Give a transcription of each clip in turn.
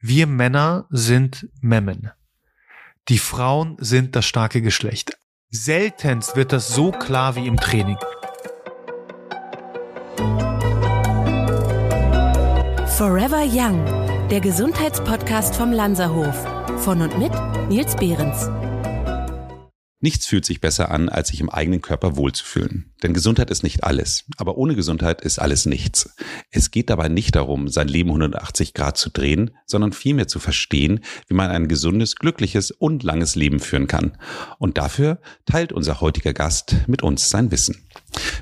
Wir Männer sind Memmen. Die Frauen sind das starke Geschlecht. Seltenst wird das so klar wie im Training. Forever Young, der Gesundheitspodcast vom Lanzerhof. Von und mit Nils Behrens. Nichts fühlt sich besser an, als sich im eigenen Körper wohlzufühlen. Denn Gesundheit ist nicht alles. Aber ohne Gesundheit ist alles nichts. Es geht dabei nicht darum, sein Leben 180 Grad zu drehen, sondern vielmehr zu verstehen, wie man ein gesundes, glückliches und langes Leben führen kann. Und dafür teilt unser heutiger Gast mit uns sein Wissen.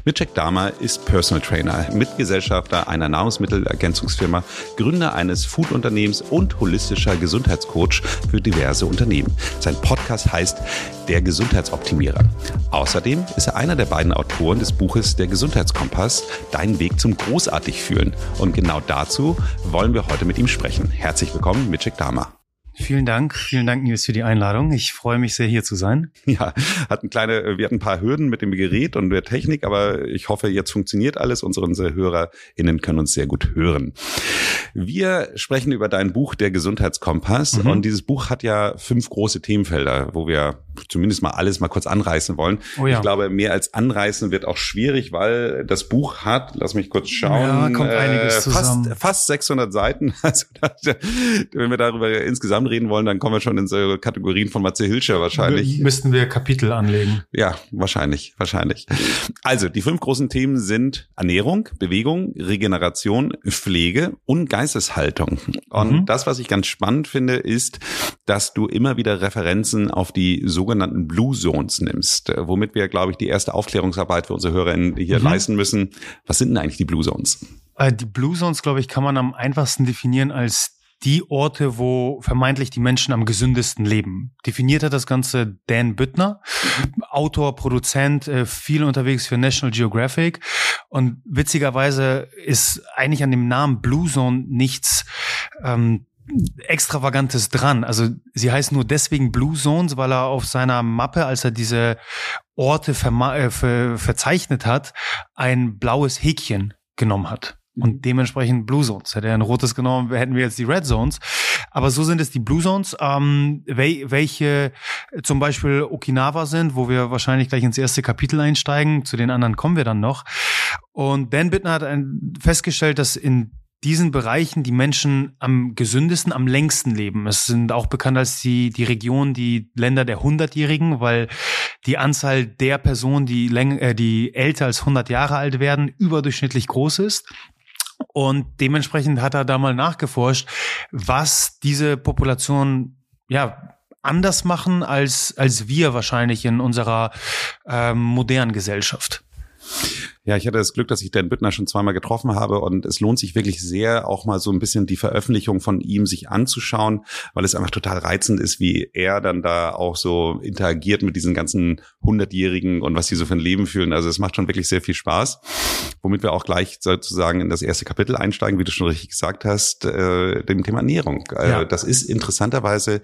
Mitchek Dahmer ist Personal Trainer, Mitgesellschafter einer Nahrungsmittelergänzungsfirma, Gründer eines Foodunternehmens und holistischer Gesundheitscoach für diverse Unternehmen. Sein Podcast heißt Der Gesundheitsoptimierer. Außerdem ist er einer der beiden Autoren des Buches Der Gesundheitskompass, Dein Weg zum Großartig fühlen. Und genau dazu wollen wir heute mit ihm sprechen. Herzlich willkommen, Mitchek Dahmer. Vielen Dank, vielen Dank, Nils, für die Einladung. Ich freue mich sehr, hier zu sein. Ja, hatten kleine, wir hatten ein paar Hürden mit dem Gerät und der Technik, aber ich hoffe, jetzt funktioniert alles. Unsere, unsere HörerInnen können uns sehr gut hören. Wir sprechen über dein Buch Der Gesundheitskompass mhm. und dieses Buch hat ja fünf große Themenfelder, wo wir zumindest mal alles mal kurz anreißen wollen. Oh ja. Ich glaube, mehr als anreißen wird auch schwierig, weil das Buch hat, lass mich kurz schauen, ja, kommt einiges äh, fast, fast 600 Seiten. Also wenn wir darüber insgesamt reden wollen, dann kommen wir schon in so Kategorien von Matze Hilscher wahrscheinlich. Müssten wir Kapitel anlegen. Ja, wahrscheinlich, wahrscheinlich. Also die fünf großen Themen sind Ernährung, Bewegung, Regeneration, Pflege und Geisteshaltung. Und mhm. das, was ich ganz spannend finde, ist, dass du immer wieder Referenzen auf die so sogenannten Blue Zones nimmst, äh, womit wir, glaube ich, die erste Aufklärungsarbeit für unsere HörerInnen hier mhm. leisten müssen. Was sind denn eigentlich die Blue Zones? Äh, die Blue Zones, glaube ich, kann man am einfachsten definieren als die Orte, wo vermeintlich die Menschen am gesündesten leben. Definiert hat das Ganze Dan Büttner, Autor, Produzent, äh, viel unterwegs für National Geographic. Und witzigerweise ist eigentlich an dem Namen Blue Zone nichts ähm, Extravagantes dran. Also sie heißt nur deswegen Blue Zones, weil er auf seiner Mappe, als er diese Orte äh, ver verzeichnet hat, ein blaues Häkchen genommen hat. Und mhm. dementsprechend Blue Zones. Hätte er ein rotes genommen, hätten wir jetzt die Red Zones. Aber so sind es die Blue Zones, ähm, wel welche zum Beispiel Okinawa sind, wo wir wahrscheinlich gleich ins erste Kapitel einsteigen. Zu den anderen kommen wir dann noch. Und Dan Bittner hat festgestellt, dass in diesen Bereichen die Menschen am gesündesten, am längsten leben. Es sind auch bekannt als die, die Region, die Länder der Hundertjährigen, weil die Anzahl der Personen, die, läng äh, die älter als 100 Jahre alt werden, überdurchschnittlich groß ist. Und dementsprechend hat er da mal nachgeforscht, was diese Population, ja, anders machen als, als wir wahrscheinlich in unserer ähm, modernen Gesellschaft. Ja, ich hatte das Glück, dass ich Dan Büttner schon zweimal getroffen habe und es lohnt sich wirklich sehr, auch mal so ein bisschen die Veröffentlichung von ihm sich anzuschauen, weil es einfach total reizend ist, wie er dann da auch so interagiert mit diesen ganzen Hundertjährigen und was die so für ein Leben fühlen. Also es macht schon wirklich sehr viel Spaß, womit wir auch gleich sozusagen in das erste Kapitel einsteigen, wie du schon richtig gesagt hast, äh, dem Thema Ernährung. Äh, ja. Das ist interessanterweise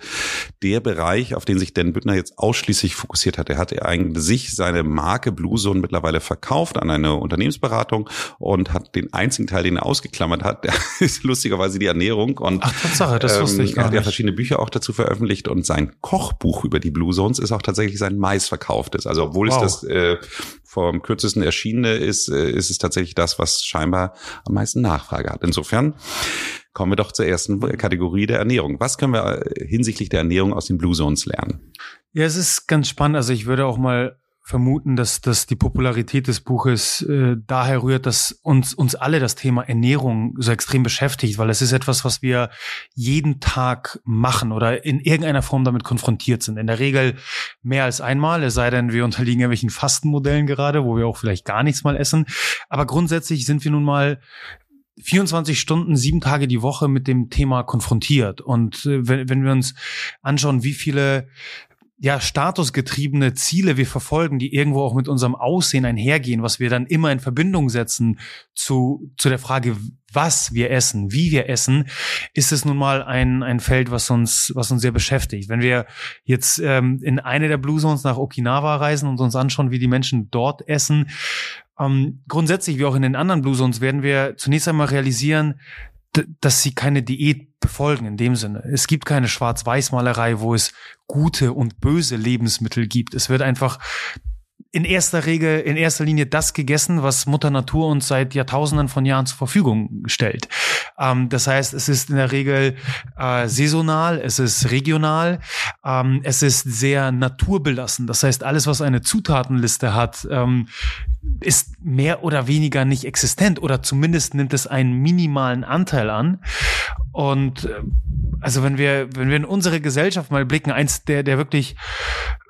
der Bereich, auf den sich Dan Büttner jetzt ausschließlich fokussiert hat. Er hat eigentlich sich seine Marke Blue Zone mittlerweile verkauft an eine Unternehmensberatung und hat den einzigen Teil, den er ausgeklammert hat, der ist lustigerweise die Ernährung. Und, Ach, Tatsache, das ähm, wusste ich gar Er hat ja verschiedene Bücher auch dazu veröffentlicht und sein Kochbuch über die Blue Zones ist auch tatsächlich sein meistverkauftes. Also obwohl wow. es das äh, vom kürzesten erschienene ist, äh, ist es tatsächlich das, was scheinbar am meisten Nachfrage hat. Insofern kommen wir doch zur ersten Kategorie der Ernährung. Was können wir äh, hinsichtlich der Ernährung aus den Blue Zones lernen? Ja, es ist ganz spannend. Also ich würde auch mal vermuten, dass, dass die Popularität des Buches äh, daher rührt, dass uns, uns alle das Thema Ernährung so extrem beschäftigt, weil es ist etwas, was wir jeden Tag machen oder in irgendeiner Form damit konfrontiert sind. In der Regel mehr als einmal, es sei denn, wir unterliegen irgendwelchen Fastenmodellen gerade, wo wir auch vielleicht gar nichts mal essen. Aber grundsätzlich sind wir nun mal 24 Stunden, sieben Tage die Woche mit dem Thema konfrontiert. Und äh, wenn, wenn wir uns anschauen, wie viele ja, statusgetriebene Ziele wir verfolgen, die irgendwo auch mit unserem Aussehen einhergehen, was wir dann immer in Verbindung setzen zu, zu der Frage, was wir essen, wie wir essen, ist es nun mal ein, ein Feld, was uns, was uns sehr beschäftigt. Wenn wir jetzt ähm, in eine der Blue Zones nach Okinawa reisen und uns anschauen, wie die Menschen dort essen, ähm, grundsätzlich wie auch in den anderen Blue Zones werden wir zunächst einmal realisieren, dass sie keine Diät befolgen in dem Sinne. Es gibt keine Schwarz-Weiß-Malerei, wo es gute und böse Lebensmittel gibt. Es wird einfach in erster Regel, in erster Linie das gegessen, was Mutter Natur uns seit Jahrtausenden von Jahren zur Verfügung stellt. Ähm, das heißt, es ist in der Regel äh, saisonal, es ist regional, ähm, es ist sehr naturbelassen. Das heißt, alles, was eine Zutatenliste hat, ähm, ist mehr oder weniger nicht existent oder zumindest nimmt es einen minimalen Anteil an. Und äh, also wenn wir, wenn wir in unsere Gesellschaft mal blicken, eins der, der wirklich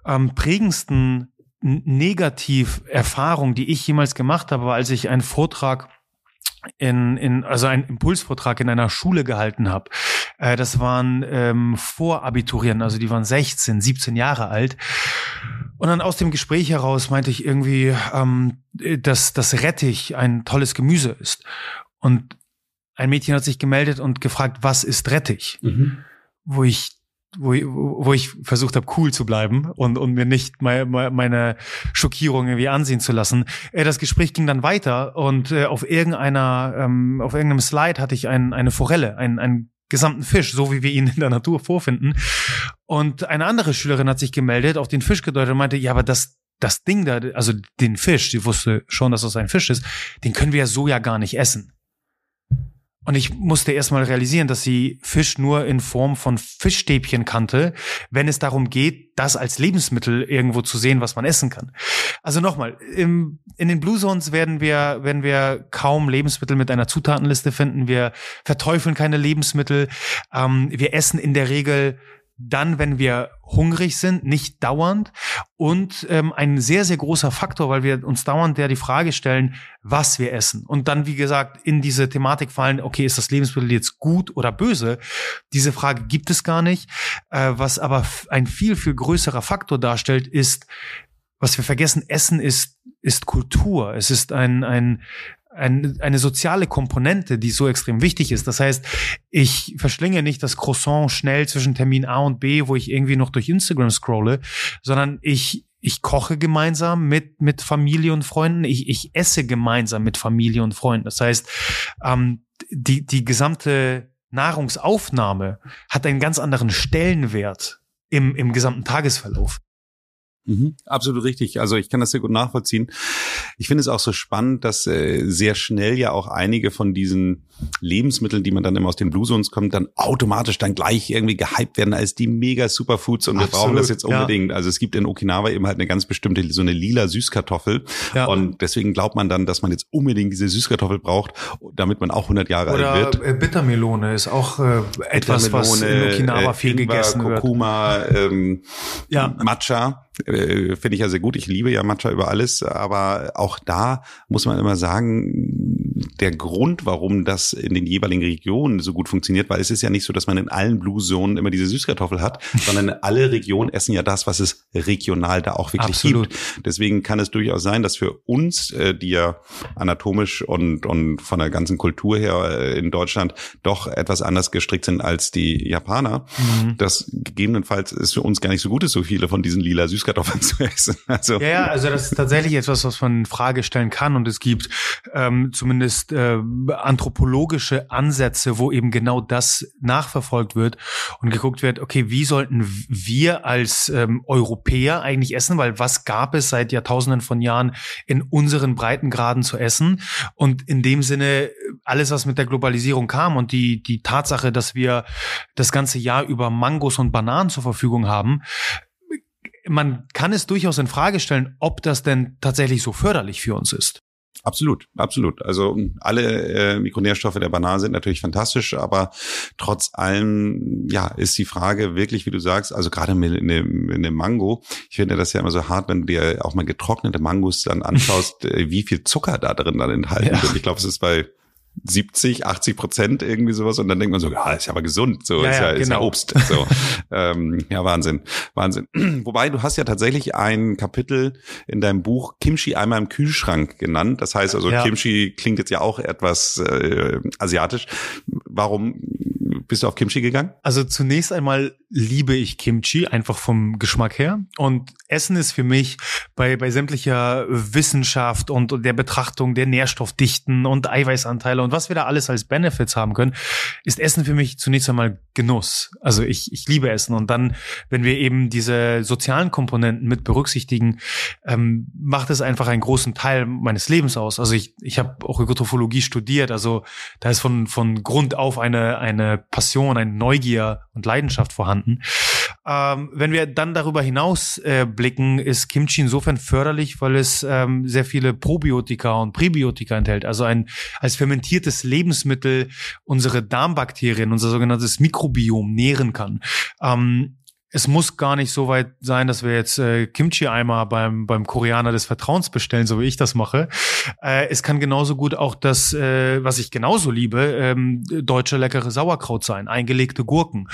ähm, prägendsten Negativerfahrung, die ich jemals gemacht habe, war, als ich einen Vortrag in, in also einen Impulsvortrag in einer Schule gehalten habe. Äh, das waren ähm, Vorabiturienten, also die waren 16, 17 Jahre alt. Und dann aus dem Gespräch heraus meinte ich irgendwie, ähm, dass das Rettich ein tolles Gemüse ist. Und ein Mädchen hat sich gemeldet und gefragt, was ist Rettich? Mhm. Wo ich wo ich, wo ich versucht habe, cool zu bleiben und, und mir nicht meine, meine Schockierung irgendwie ansehen zu lassen. Äh, das Gespräch ging dann weiter und äh, auf irgendeiner, ähm, auf irgendeinem Slide hatte ich ein, eine Forelle, einen, einen gesamten Fisch, so wie wir ihn in der Natur vorfinden. Und eine andere Schülerin hat sich gemeldet, auf den Fisch gedeutet und meinte, ja, aber das, das Ding da, also den Fisch, die wusste schon, dass das ein Fisch ist, den können wir ja so ja gar nicht essen. Und ich musste erstmal realisieren, dass sie Fisch nur in Form von Fischstäbchen kannte, wenn es darum geht, das als Lebensmittel irgendwo zu sehen, was man essen kann. Also nochmal, im, in den Blue Zones werden wir, werden wir kaum Lebensmittel mit einer Zutatenliste finden. Wir verteufeln keine Lebensmittel. Ähm, wir essen in der Regel dann, wenn wir hungrig sind, nicht dauernd und ähm, ein sehr, sehr großer Faktor, weil wir uns dauernd ja die Frage stellen, was wir essen und dann, wie gesagt, in diese Thematik fallen, okay, ist das Lebensmittel jetzt gut oder böse? Diese Frage gibt es gar nicht. Äh, was aber ein viel, viel größerer Faktor darstellt, ist, was wir vergessen, Essen ist, ist Kultur. Es ist ein, ein, ein, eine soziale Komponente, die so extrem wichtig ist. Das heißt, ich verschlinge nicht das Croissant schnell zwischen Termin A und B, wo ich irgendwie noch durch Instagram scrolle, sondern ich ich koche gemeinsam mit, mit Familie und Freunden. Ich, ich esse gemeinsam mit Familie und Freunden. Das heißt, ähm, die, die gesamte Nahrungsaufnahme hat einen ganz anderen Stellenwert im, im gesamten Tagesverlauf. Mhm, absolut richtig. Also ich kann das sehr gut nachvollziehen. Ich finde es auch so spannend, dass äh, sehr schnell ja auch einige von diesen Lebensmitteln, die man dann immer aus den Blue Zones kommt, dann automatisch dann gleich irgendwie gehypt werden als die mega Superfoods und wir Absolut, brauchen das jetzt unbedingt. Ja. Also es gibt in Okinawa eben halt eine ganz bestimmte, so eine lila Süßkartoffel ja. und deswegen glaubt man dann, dass man jetzt unbedingt diese Süßkartoffel braucht, damit man auch 100 Jahre Oder alt wird. Äh, Bittermelone ist auch äh, etwas, was in Okinawa viel Ingwer, gegessen wird. Kurkuma, ähm, ja. Matcha äh, finde ich ja sehr gut. Ich liebe ja Matcha über alles, aber auch da muss man immer sagen, der Grund, warum das in den jeweiligen Regionen so gut funktioniert, weil es ist ja nicht so, dass man in allen Blue Zonen immer diese Süßkartoffel hat, sondern alle Regionen essen ja das, was es regional da auch wirklich Absolut. gibt. Deswegen kann es durchaus sein, dass für uns, äh, die ja anatomisch und, und von der ganzen Kultur her äh, in Deutschland doch etwas anders gestrickt sind als die Japaner, mhm. dass gegebenenfalls es für uns gar nicht so gut ist, so viele von diesen lila Süßkartoffeln Süßkartoffeln zu essen. Also. Ja, ja, also das ist tatsächlich etwas, was man in Frage stellen kann und es gibt ähm, zumindest äh, anthropologische Ansätze, wo eben genau das nachverfolgt wird und geguckt wird, okay, wie sollten wir als ähm, Europäer eigentlich essen, weil was gab es seit Jahrtausenden von Jahren in unseren Breitengraden zu essen und in dem Sinne alles, was mit der Globalisierung kam und die, die Tatsache, dass wir das ganze Jahr über Mangos und Bananen zur Verfügung haben, man kann es durchaus in Frage stellen, ob das denn tatsächlich so förderlich für uns ist. Absolut, absolut. Also alle äh, Mikronährstoffe der Banane sind natürlich fantastisch, aber trotz allem, ja, ist die Frage wirklich, wie du sagst, also gerade mit einem, mit einem Mango, ich finde das ja immer so hart, wenn du dir auch mal getrocknete Mangos dann anschaust, äh, wie viel Zucker da drin dann enthalten ja. wird. Ich glaube, es ist bei 70, 80 Prozent irgendwie sowas und dann denkt man so, ja, ist ja aber gesund, so ja, ist, ja, genau. ist ja genau. Obst. So. ähm, ja, Wahnsinn, Wahnsinn. Wobei du hast ja tatsächlich ein Kapitel in deinem Buch Kimchi einmal im Kühlschrank genannt. Das heißt also, ja. Kimchi klingt jetzt ja auch etwas äh, asiatisch. Warum bist du auf Kimchi gegangen? Also zunächst einmal liebe ich Kimchi, einfach vom Geschmack her. Und Essen ist für mich bei, bei sämtlicher Wissenschaft und, der Betrachtung der Nährstoffdichten und Eiweißanteile und was wir da alles als Benefits haben können, ist Essen für mich zunächst einmal Genuss. Also ich, ich liebe Essen. Und dann, wenn wir eben diese sozialen Komponenten mit berücksichtigen, ähm, macht es einfach einen großen Teil meines Lebens aus. Also ich, ich habe auch Ökotrophologie studiert. Also da ist von, von Grund auf eine, eine Passion, eine Neugier und Leidenschaft vorhanden. Ähm, wenn wir dann darüber hinaus äh, blicken, ist Kimchi insofern förderlich, weil es ähm, sehr viele Probiotika und Präbiotika enthält. Also ein als fermentiertes Lebensmittel unsere Darmbakterien, unser sogenanntes Mikrobiom nähren kann. Ähm, es muss gar nicht so weit sein, dass wir jetzt äh, Kimchi-Eimer beim, beim Koreaner des Vertrauens bestellen, so wie ich das mache. Äh, es kann genauso gut auch das, äh, was ich genauso liebe, ähm, deutsche leckere Sauerkraut sein, eingelegte Gurken.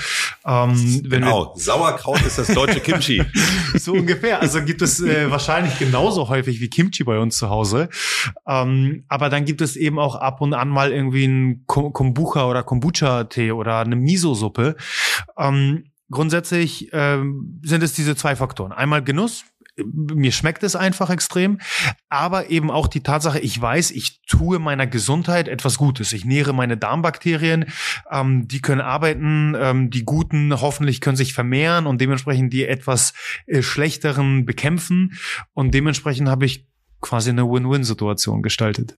Ähm, genau, Sauerkraut ist das deutsche Kimchi. so ungefähr. Also gibt es äh, wahrscheinlich genauso häufig wie Kimchi bei uns zu Hause. Ähm, aber dann gibt es eben auch ab und an mal irgendwie ein Kombucha oder Kombucha-Tee oder eine Miso-Suppe. Ähm, Grundsätzlich ähm, sind es diese zwei Faktoren. Einmal Genuss, mir schmeckt es einfach extrem, aber eben auch die Tatsache, ich weiß, ich tue meiner Gesundheit etwas Gutes. Ich nähere meine Darmbakterien, ähm, die können arbeiten, ähm, die guten hoffentlich können sich vermehren und dementsprechend die etwas äh, schlechteren bekämpfen und dementsprechend habe ich quasi eine Win-Win-Situation gestaltet.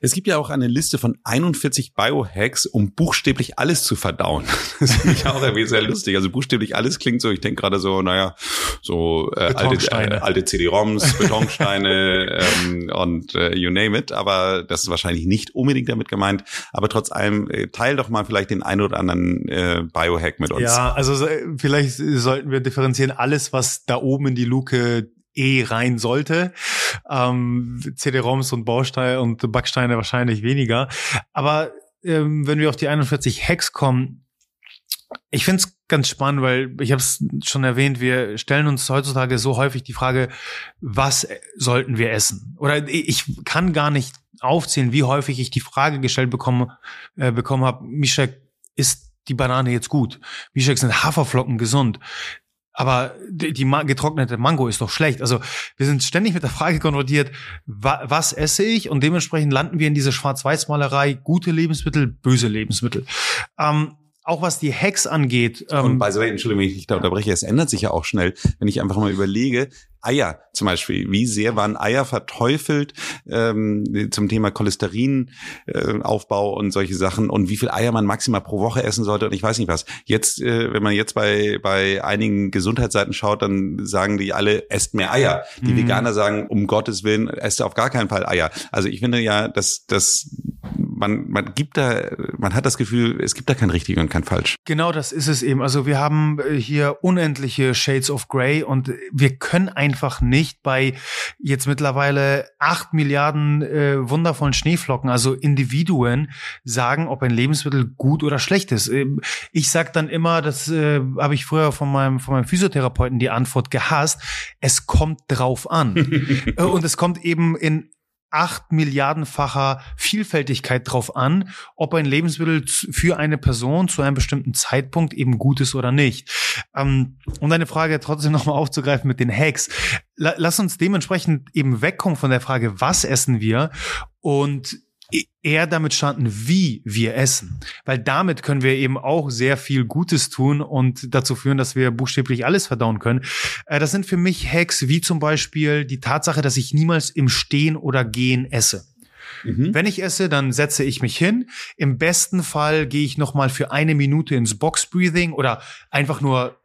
Es gibt ja auch eine Liste von 41 Biohacks, um buchstäblich alles zu verdauen. Das finde ich auch irgendwie sehr lustig. Also buchstäblich alles klingt so, ich denke gerade so, naja, so äh, alte, äh, alte CD-ROMs, Betonsteine ähm, und äh, you name it. Aber das ist wahrscheinlich nicht unbedingt damit gemeint. Aber trotz allem, äh, teil doch mal vielleicht den einen oder anderen äh, Biohack mit uns. Ja, also vielleicht sollten wir differenzieren, alles, was da oben in die Luke eh rein sollte. Ähm, CD-ROMs und Bausteine und Backsteine wahrscheinlich weniger. Aber ähm, wenn wir auf die 41 Hacks kommen, ich finde es ganz spannend, weil ich habe es schon erwähnt, wir stellen uns heutzutage so häufig die Frage, was sollten wir essen? Oder ich kann gar nicht aufzählen, wie häufig ich die Frage gestellt bekommen, äh, bekommen habe, Mischek, ist die Banane jetzt gut? Mischek, sind Haferflocken gesund? Aber die, die getrocknete Mango ist doch schlecht. Also wir sind ständig mit der Frage konfrontiert, wa was esse ich? Und dementsprechend landen wir in diese Schwarz-Weiß-Malerei, gute Lebensmittel, böse Lebensmittel. Ähm, auch was die Hacks angeht. Ähm, und by the way, Entschuldigung, wenn ich dich da unterbreche, es ändert sich ja auch schnell, wenn ich einfach mal überlege, Eier zum Beispiel, wie sehr waren Eier verteufelt ähm, zum Thema Cholesterinaufbau äh, und solche Sachen und wie viel Eier man maximal pro Woche essen sollte und ich weiß nicht was. Jetzt, äh, wenn man jetzt bei bei einigen Gesundheitsseiten schaut, dann sagen die alle, esst mehr Eier. Die mhm. Veganer sagen, um Gottes Willen, esst auf gar keinen Fall Eier. Also ich finde ja, dass das man, man gibt da, man hat das Gefühl, es gibt da kein richtig und kein falsch. Genau, das ist es eben. Also wir haben äh, hier unendliche Shades of Grey und wir können einfach nicht bei jetzt mittlerweile acht Milliarden äh, wundervollen Schneeflocken, also Individuen, sagen, ob ein Lebensmittel gut oder schlecht ist. Ähm, ich sag dann immer, das äh, habe ich früher von meinem, von meinem Physiotherapeuten die Antwort gehasst, es kommt drauf an. Äh, und es kommt eben in acht Milliardenfacher Vielfältigkeit drauf an, ob ein Lebensmittel für eine Person zu einem bestimmten Zeitpunkt eben gut ist oder nicht. Ähm, um deine Frage trotzdem nochmal aufzugreifen mit den Hacks. Lass uns dementsprechend eben wegkommen von der Frage, was essen wir und eher damit starten, wie wir essen. Weil damit können wir eben auch sehr viel Gutes tun und dazu führen, dass wir buchstäblich alles verdauen können. Äh, das sind für mich Hacks wie zum Beispiel die Tatsache, dass ich niemals im Stehen oder Gehen esse. Mhm. Wenn ich esse, dann setze ich mich hin. Im besten Fall gehe ich noch mal für eine Minute ins Box Breathing oder einfach nur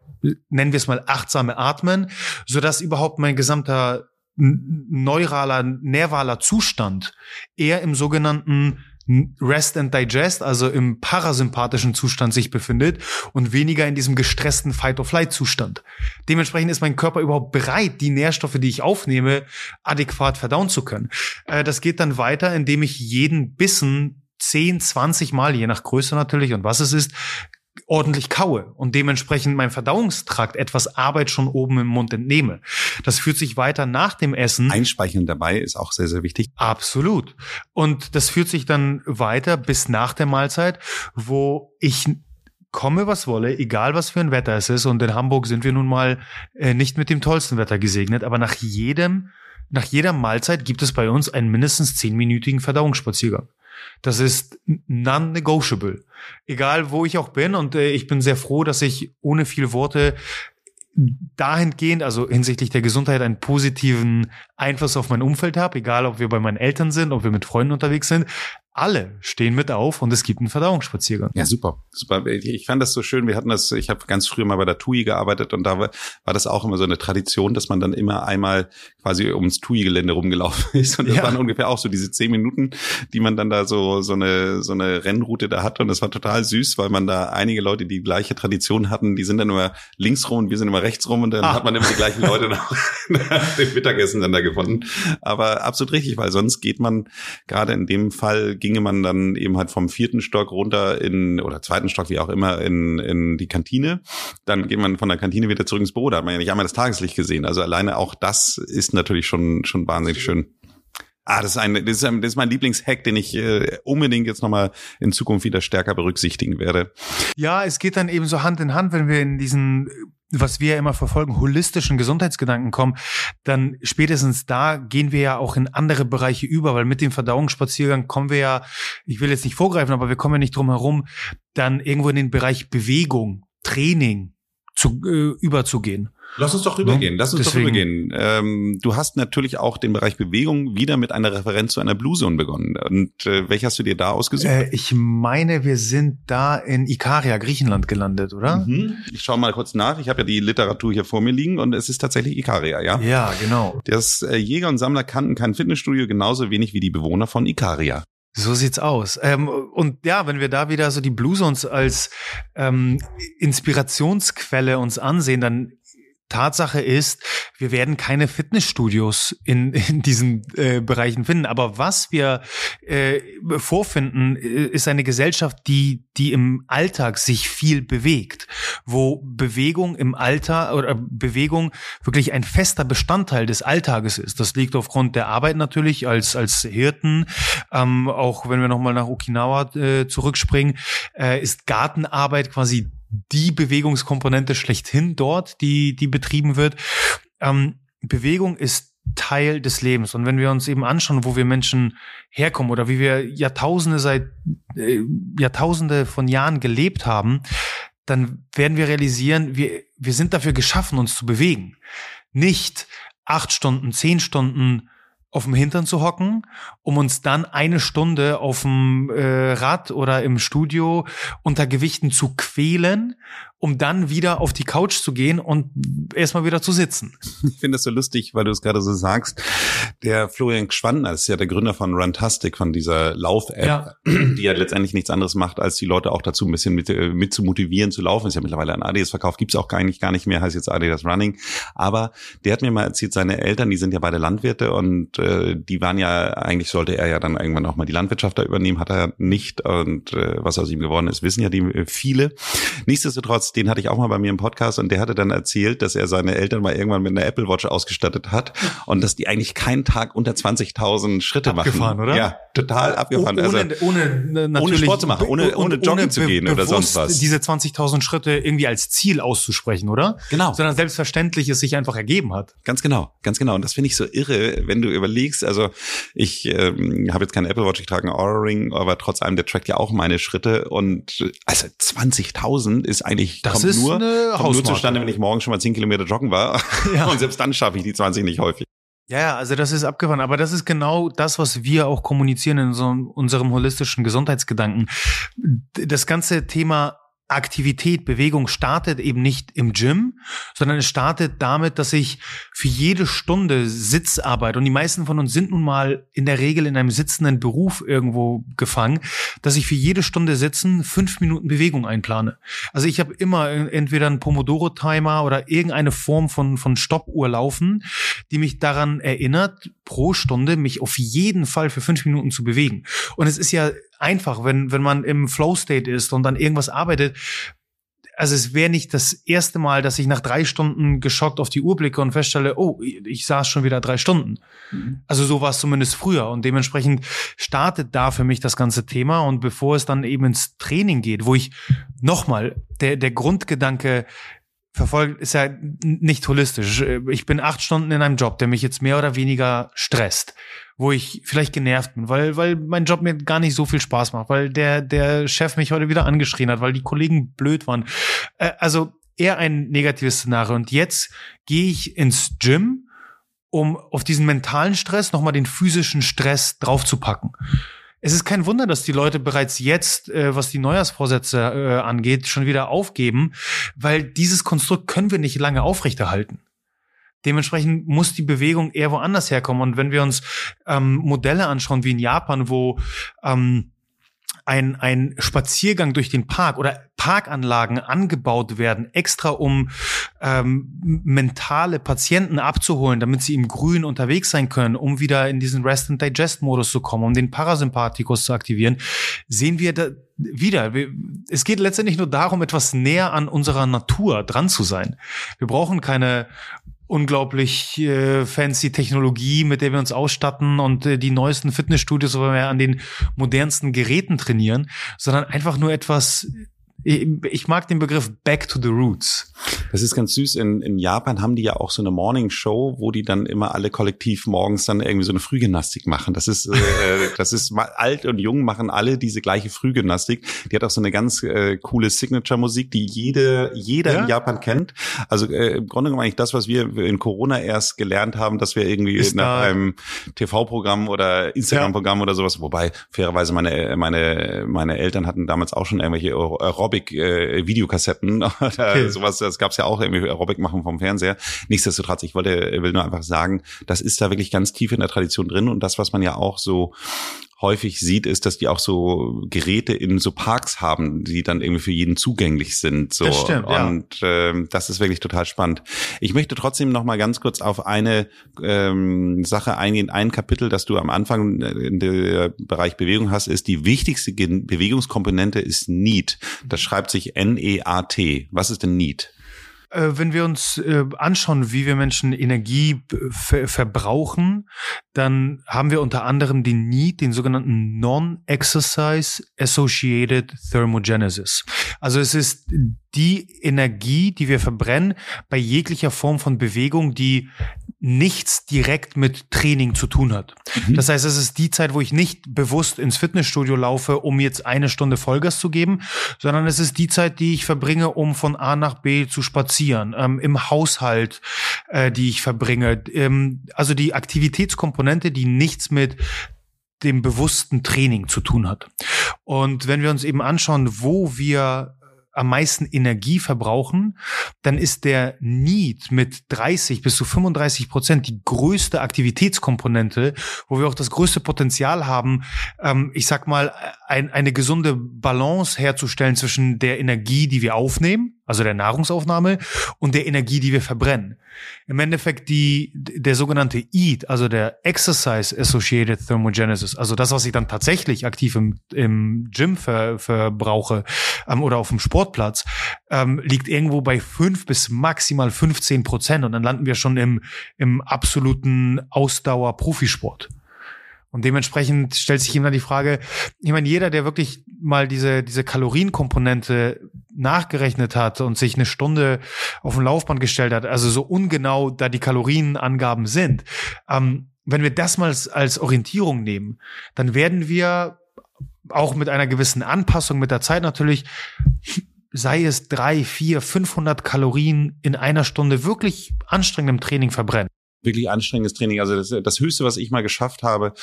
nennen wir es mal achtsame Atmen, so dass überhaupt mein gesamter neuraler, nervaler Zustand eher im sogenannten Rest and Digest, also im parasympathischen Zustand sich befindet und weniger in diesem gestressten Fight-of-Flight-Zustand. Dementsprechend ist mein Körper überhaupt bereit, die Nährstoffe, die ich aufnehme, adäquat verdauen zu können. Äh, das geht dann weiter, indem ich jeden Bissen 10, 20 Mal, je nach Größe natürlich und was es ist, ordentlich kaue und dementsprechend mein Verdauungstrakt etwas Arbeit schon oben im Mund entnehme. Das führt sich weiter nach dem Essen. Einspeicheln dabei ist auch sehr, sehr wichtig. Absolut. Und das führt sich dann weiter bis nach der Mahlzeit, wo ich komme was wolle, egal was für ein Wetter es ist. Und in Hamburg sind wir nun mal äh, nicht mit dem tollsten Wetter gesegnet, aber nach jedem, nach jeder Mahlzeit gibt es bei uns einen mindestens zehnminütigen Verdauungsspaziergang. Das ist non-negotiable. Egal wo ich auch bin und äh, ich bin sehr froh, dass ich ohne viel Worte dahingehend, also hinsichtlich der Gesundheit, einen positiven Einfluss auf mein Umfeld habe, egal ob wir bei meinen Eltern sind, ob wir mit Freunden unterwegs sind, alle stehen mit auf und es gibt einen Verdauungsspaziergang. Ja, super. super. Ich fand das so schön. Wir hatten das, ich habe ganz früher mal bei der TUI gearbeitet und da war, war das auch immer so eine Tradition, dass man dann immer einmal quasi ums TUI-Gelände rumgelaufen ist. Und das ja. waren ungefähr auch so diese zehn Minuten, die man dann da so, so eine, so eine Rennroute da hatte. Und das war total süß, weil man da einige Leute, die gleiche Tradition hatten, die sind dann immer links rum und wir sind immer rechts rum und dann ah. hat man immer die gleichen Leute nach, nach dem Mittagessen dann da gefunden. Aber absolut richtig, weil sonst geht man gerade in dem Fall ginge man dann eben halt vom vierten Stock runter in, oder zweiten Stock, wie auch immer, in, in die Kantine. Dann geht man von der Kantine wieder zurück ins Büro. Da hat man ja nicht einmal das Tageslicht gesehen. Also alleine auch das ist natürlich schon, schon wahnsinnig schön. Ah, das ist ein, das ist, ein, das ist mein Lieblingshack, den ich äh, unbedingt jetzt nochmal in Zukunft wieder stärker berücksichtigen werde. Ja, es geht dann eben so Hand in Hand, wenn wir in diesen was wir ja immer verfolgen, holistischen Gesundheitsgedanken kommen, dann spätestens da gehen wir ja auch in andere Bereiche über, weil mit dem Verdauungsspaziergang kommen wir ja, ich will jetzt nicht vorgreifen, aber wir kommen ja nicht drum herum, dann irgendwo in den Bereich Bewegung, Training zu, äh, überzugehen. Lass uns doch rübergehen. Lass uns Deswegen. doch rübergehen. Ähm, du hast natürlich auch den Bereich Bewegung wieder mit einer Referenz zu einer Blue Zone begonnen. Und äh, welche hast du dir da ausgesucht? Äh, ich meine, wir sind da in Ikaria, Griechenland gelandet, oder? Mhm. Ich schaue mal kurz nach. Ich habe ja die Literatur hier vor mir liegen und es ist tatsächlich Ikaria, ja? Ja, genau. Das äh, Jäger und Sammler kannten kein Fitnessstudio genauso wenig wie die Bewohner von Ikaria. So sieht's aus. Ähm, und ja, wenn wir da wieder so die Blue Zones als ähm, Inspirationsquelle uns ansehen, dann Tatsache ist, wir werden keine Fitnessstudios in, in diesen äh, Bereichen finden. Aber was wir äh, vorfinden, äh, ist eine Gesellschaft, die, die im Alltag sich viel bewegt, wo Bewegung im Alltag oder Bewegung wirklich ein fester Bestandteil des Alltages ist. Das liegt aufgrund der Arbeit natürlich als, als Hirten. Ähm, auch wenn wir nochmal nach Okinawa äh, zurückspringen, äh, ist Gartenarbeit quasi die Bewegungskomponente schlechthin dort, die, die betrieben wird. Ähm, Bewegung ist Teil des Lebens. Und wenn wir uns eben anschauen, wo wir Menschen herkommen oder wie wir Jahrtausende seit äh, Jahrtausende von Jahren gelebt haben, dann werden wir realisieren, wir, wir sind dafür geschaffen, uns zu bewegen. Nicht acht Stunden, zehn Stunden auf dem Hintern zu hocken, um uns dann eine Stunde auf dem äh, Rad oder im Studio unter Gewichten zu quälen um dann wieder auf die Couch zu gehen und erstmal wieder zu sitzen. Ich finde das so lustig, weil du es gerade so sagst. Der Florian Schwandner ist ja der Gründer von Runtastic, von dieser Lauf-App, ja. die ja letztendlich nichts anderes macht, als die Leute auch dazu ein bisschen mit, äh, mit zu motivieren zu laufen. Ist ja mittlerweile ein Adidas verkauft, gibt's auch eigentlich gar nicht mehr, heißt jetzt Adidas Running. Aber der hat mir mal erzählt, seine Eltern, die sind ja beide Landwirte und äh, die waren ja, eigentlich sollte er ja dann irgendwann auch mal die Landwirtschaft da übernehmen, hat er nicht. Und äh, was aus ihm geworden ist, wissen ja die äh, viele. Nichtsdestotrotz den hatte ich auch mal bei mir im Podcast und der hatte dann erzählt, dass er seine Eltern mal irgendwann mit einer Apple Watch ausgestattet hat und dass die eigentlich keinen Tag unter 20.000 Schritte abgefahren, machen. oder? Ja, total abgefahren. Oh, ohne, also, ohne, ohne Sport zu machen, ohne, ohne joggen ohne zu gehen oder sonst was. diese 20.000 Schritte irgendwie als Ziel auszusprechen, oder? Genau. Sondern selbstverständlich es sich einfach ergeben hat. Ganz genau, ganz genau. Und das finde ich so irre, wenn du überlegst, also ich ähm, habe jetzt keine Apple Watch, ich trage einen Aura Ring, aber trotz allem, der trackt ja auch meine Schritte und also 20.000 ist eigentlich das ist nur, kommt nur zustande, wenn ich morgen schon mal 10 Kilometer joggen war. Ja. Und selbst dann schaffe ich die 20 nicht häufig. Ja, ja, also das ist abgefahren. Aber das ist genau das, was wir auch kommunizieren in so unserem holistischen Gesundheitsgedanken. Das ganze Thema Aktivität, Bewegung startet eben nicht im Gym, sondern es startet damit, dass ich für jede Stunde Sitzarbeit, und die meisten von uns sind nun mal in der Regel in einem sitzenden Beruf irgendwo gefangen, dass ich für jede Stunde Sitzen fünf Minuten Bewegung einplane. Also ich habe immer entweder einen Pomodoro-Timer oder irgendeine Form von, von Stoppuhr laufen, die mich daran erinnert, pro Stunde mich auf jeden Fall für fünf Minuten zu bewegen. Und es ist ja einfach, wenn, wenn man im Flow-State ist und dann irgendwas arbeitet, also es wäre nicht das erste Mal, dass ich nach drei Stunden geschockt auf die Uhr blicke und feststelle, oh, ich saß schon wieder drei Stunden. Mhm. Also so war es zumindest früher und dementsprechend startet da für mich das ganze Thema und bevor es dann eben ins Training geht, wo ich nochmal, der, der Grundgedanke verfolgt, ist ja nicht holistisch. Ich bin acht Stunden in einem Job, der mich jetzt mehr oder weniger stresst, wo ich vielleicht genervt bin, weil, weil mein Job mir gar nicht so viel Spaß macht, weil der, der Chef mich heute wieder angeschrien hat, weil die Kollegen blöd waren. Äh, also eher ein negatives Szenario. Und jetzt gehe ich ins Gym, um auf diesen mentalen Stress nochmal den physischen Stress draufzupacken es ist kein Wunder, dass die Leute bereits jetzt, äh, was die Neujahrsvorsätze äh, angeht, schon wieder aufgeben, weil dieses Konstrukt können wir nicht lange aufrechterhalten. Dementsprechend muss die Bewegung eher woanders herkommen. Und wenn wir uns ähm, Modelle anschauen wie in Japan, wo ähm, ein, ein Spaziergang durch den Park oder Parkanlagen angebaut werden, extra um ähm, mentale Patienten abzuholen, damit sie im Grün unterwegs sein können, um wieder in diesen Rest and Digest Modus zu kommen, um den Parasympathikus zu aktivieren, sehen wir da wieder. Es geht letztendlich nur darum, etwas näher an unserer Natur dran zu sein. Wir brauchen keine unglaublich äh, fancy Technologie, mit der wir uns ausstatten und äh, die neuesten Fitnessstudios, wo wir an den modernsten Geräten trainieren, sondern einfach nur etwas ich mag den Begriff Back to the Roots. Das ist ganz süß. In, in Japan haben die ja auch so eine Morning Show, wo die dann immer alle kollektiv morgens dann irgendwie so eine Frühgymnastik machen. Das ist, äh, das ist alt und jung machen alle diese gleiche Frühgymnastik. Die hat auch so eine ganz äh, coole Signature-Musik, die jede, jeder ja? in Japan kennt. Also äh, im Grunde genommen eigentlich das, was wir in Corona erst gelernt haben, dass wir irgendwie ist nach einem TV-Programm oder Instagram-Programm ja. oder sowas, wobei fairerweise meine, meine, meine Eltern hatten damals auch schon irgendwelche Aerobic Aerobic-Videokassetten äh, oder okay. sowas. Das gab es ja auch irgendwie Aerobic machen vom Fernseher. Nichtsdestotrotz, ich wollte, will nur einfach sagen, das ist da wirklich ganz tief in der Tradition drin und das, was man ja auch so häufig sieht, ist, dass die auch so Geräte in so Parks haben, die dann irgendwie für jeden zugänglich sind. So. Das stimmt, und ja. ähm, das ist wirklich total spannend. Ich möchte trotzdem noch mal ganz kurz auf eine ähm, Sache eingehen. Ein Kapitel, das du am Anfang in der Bereich Bewegung hast, ist die wichtigste Bewegungskomponente ist Need. Das schreibt sich N-E-A-T. Was ist denn Need? Äh, wenn wir uns äh, anschauen, wie wir Menschen Energie ver verbrauchen, dann haben wir unter anderem den Need, den sogenannten Non-Exercise Associated Thermogenesis. Also es ist die Energie, die wir verbrennen bei jeglicher Form von Bewegung, die nichts direkt mit Training zu tun hat. Mhm. Das heißt, es ist die Zeit, wo ich nicht bewusst ins Fitnessstudio laufe, um jetzt eine Stunde Vollgas zu geben, sondern es ist die Zeit, die ich verbringe, um von A nach B zu spazieren, ähm, im Haushalt, äh, die ich verbringe. Ähm, also die Aktivitätskomponente, die nichts mit dem bewussten Training zu tun hat. Und wenn wir uns eben anschauen, wo wir am meisten Energie verbrauchen, dann ist der Need mit 30 bis zu 35 Prozent die größte Aktivitätskomponente, wo wir auch das größte Potenzial haben, ähm, ich sag mal, ein, eine gesunde Balance herzustellen zwischen der Energie, die wir aufnehmen, also der Nahrungsaufnahme, und der Energie, die wir verbrennen. Im Endeffekt die, der sogenannte EAT, also der Exercise Associated Thermogenesis, also das, was ich dann tatsächlich aktiv im, im Gym ver, verbrauche ähm, oder auf dem Sportplatz, ähm, liegt irgendwo bei fünf bis maximal 15 Prozent und dann landen wir schon im, im absoluten Ausdauer-Profisport. Und dementsprechend stellt sich ihm dann die Frage, ich meine, jeder, der wirklich mal diese, diese Kalorienkomponente nachgerechnet hat und sich eine Stunde auf ein Laufband gestellt hat, also so ungenau da die Kalorienangaben sind, ähm, wenn wir das mal als, als Orientierung nehmen, dann werden wir auch mit einer gewissen Anpassung mit der Zeit natürlich sei es drei, vier, 500 Kalorien in einer Stunde wirklich anstrengendem Training verbrennen wirklich anstrengendes Training. Also das, das Höchste, was ich mal geschafft habe,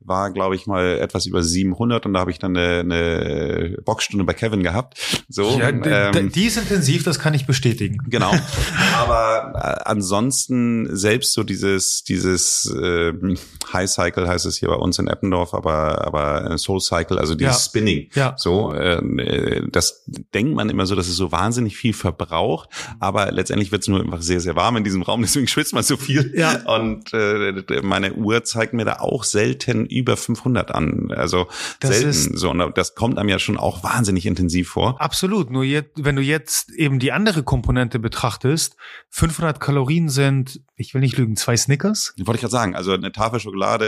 war, glaube ich, mal etwas über 700 und da habe ich dann eine, eine Boxstunde bei Kevin gehabt. So, ja, ähm, die ist intensiv, das kann ich bestätigen. Genau. Aber äh, ansonsten selbst so dieses, dieses äh, High Cycle heißt es hier bei uns in Eppendorf, aber, aber Soul Cycle, also dieses Ja. Spinning. Ja. So, äh, das denkt man immer so, dass es so wahnsinnig viel verbraucht, aber letztendlich wird es nur einfach sehr, sehr warm in diesem Raum, deswegen schwitzt man so viel. Ja. Und äh, meine Uhr zeigt mir da auch selten über 500 an. Also Das selten. ist- so, und das kommt einem ja schon auch wahnsinnig intensiv vor. Absolut. Nur jetzt, wenn du jetzt eben die andere Komponente betrachtest, 500 Kalorien sind, ich will nicht lügen, zwei Snickers. Wollte ich gerade sagen, also eine Tafel Schokolade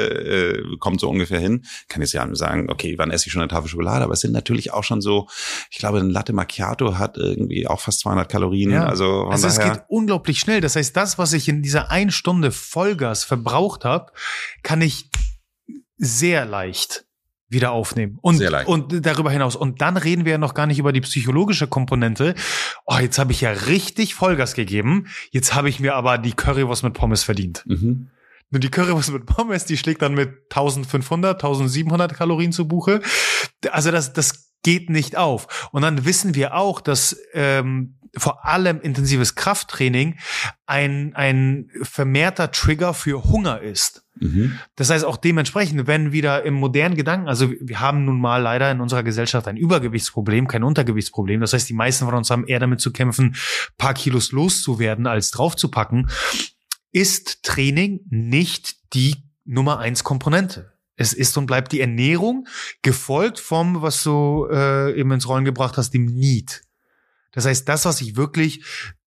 äh, kommt so ungefähr hin. Kann jetzt ja sagen, okay, wann esse ich schon eine Tafel Schokolade? Aber es sind natürlich auch schon so, ich glaube, ein Latte Macchiato hat irgendwie auch fast 200 Kalorien. Also von also es geht unglaublich schnell. Das heißt, das, was ich in dieser einen Stunde Vollgas verbraucht habe, kann ich sehr leicht wieder aufnehmen. Und, und darüber hinaus. Und dann reden wir ja noch gar nicht über die psychologische Komponente. Oh, jetzt habe ich ja richtig Vollgas gegeben. Jetzt habe ich mir aber die Currywurst mit Pommes verdient. mhm. Nur die Currywurst mit Pommes, die schlägt dann mit 1500, 1700 Kalorien zu Buche. Also das, das geht nicht auf. Und dann wissen wir auch, dass ähm, vor allem intensives Krafttraining ein, ein vermehrter Trigger für Hunger ist. Mhm. Das heißt auch dementsprechend, wenn wieder im modernen Gedanken, also wir haben nun mal leider in unserer Gesellschaft ein Übergewichtsproblem, kein Untergewichtsproblem. Das heißt, die meisten von uns haben eher damit zu kämpfen, paar Kilos loszuwerden, als draufzupacken. Ist Training nicht die Nummer eins Komponente? Es ist und bleibt die Ernährung, gefolgt vom, was du äh, eben ins Rollen gebracht hast, dem Need. Das heißt, das, was ich wirklich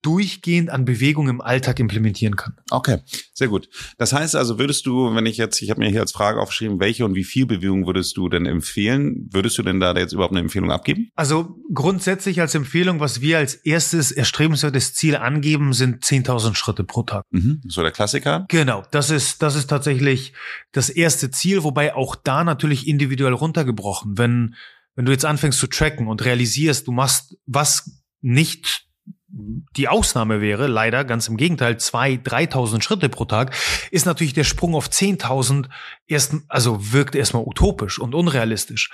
durchgehend an Bewegung im Alltag implementieren kann. Okay, sehr gut. Das heißt also, würdest du, wenn ich jetzt, ich habe mir hier als Frage aufgeschrieben, welche und wie viel Bewegung würdest du denn empfehlen? Würdest du denn da jetzt überhaupt eine Empfehlung abgeben? Also grundsätzlich als Empfehlung, was wir als erstes erstrebenswertes Ziel angeben, sind 10.000 Schritte pro Tag. Mhm. So der Klassiker. Genau, das ist, das ist tatsächlich das erste Ziel, wobei auch da natürlich individuell runtergebrochen. Wenn, wenn du jetzt anfängst zu tracken und realisierst, du machst was nicht die Ausnahme wäre, leider ganz im Gegenteil, zwei, 3.000 Schritte pro Tag, ist natürlich der Sprung auf 10.000 erst, also wirkt erstmal utopisch und unrealistisch.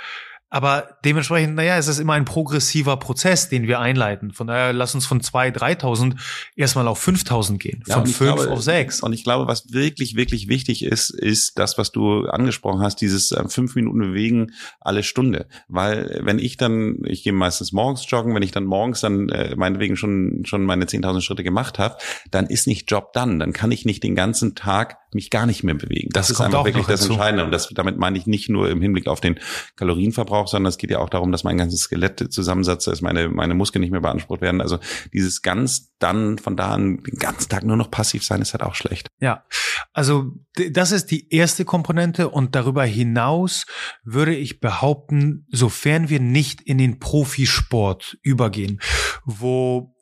Aber dementsprechend, naja, es ist immer ein progressiver Prozess, den wir einleiten. Von daher lass uns von zwei, 3.000 erstmal auf 5.000 gehen. Ja, Von und ich fünf glaube, auf sechs. Und ich glaube, was wirklich, wirklich wichtig ist, ist das, was du angesprochen hast, dieses äh, fünf Minuten bewegen alle Stunde. Weil wenn ich dann, ich gehe meistens morgens joggen, wenn ich dann morgens dann äh, meinetwegen schon, schon meine 10.000 Schritte gemacht habe, dann ist nicht Job dann. Dann kann ich nicht den ganzen Tag mich gar nicht mehr bewegen. Das, Das ist einfach wirklich das. Entscheidende. Und das, damit meine ich nicht nur im Hinblick auf den Kalorienverbrauch, sondern es geht ja auch darum, dass mein ganzes Skelett zusammensatzt, dass meine, meine Muskeln nicht mehr beansprucht werden. Also dieses ganz dann von da an den ganzen Tag nur noch passiv sein, ist halt auch schlecht. Ja, also das ist die erste Komponente und darüber hinaus würde ich behaupten, sofern wir nicht in den Profisport übergehen, wo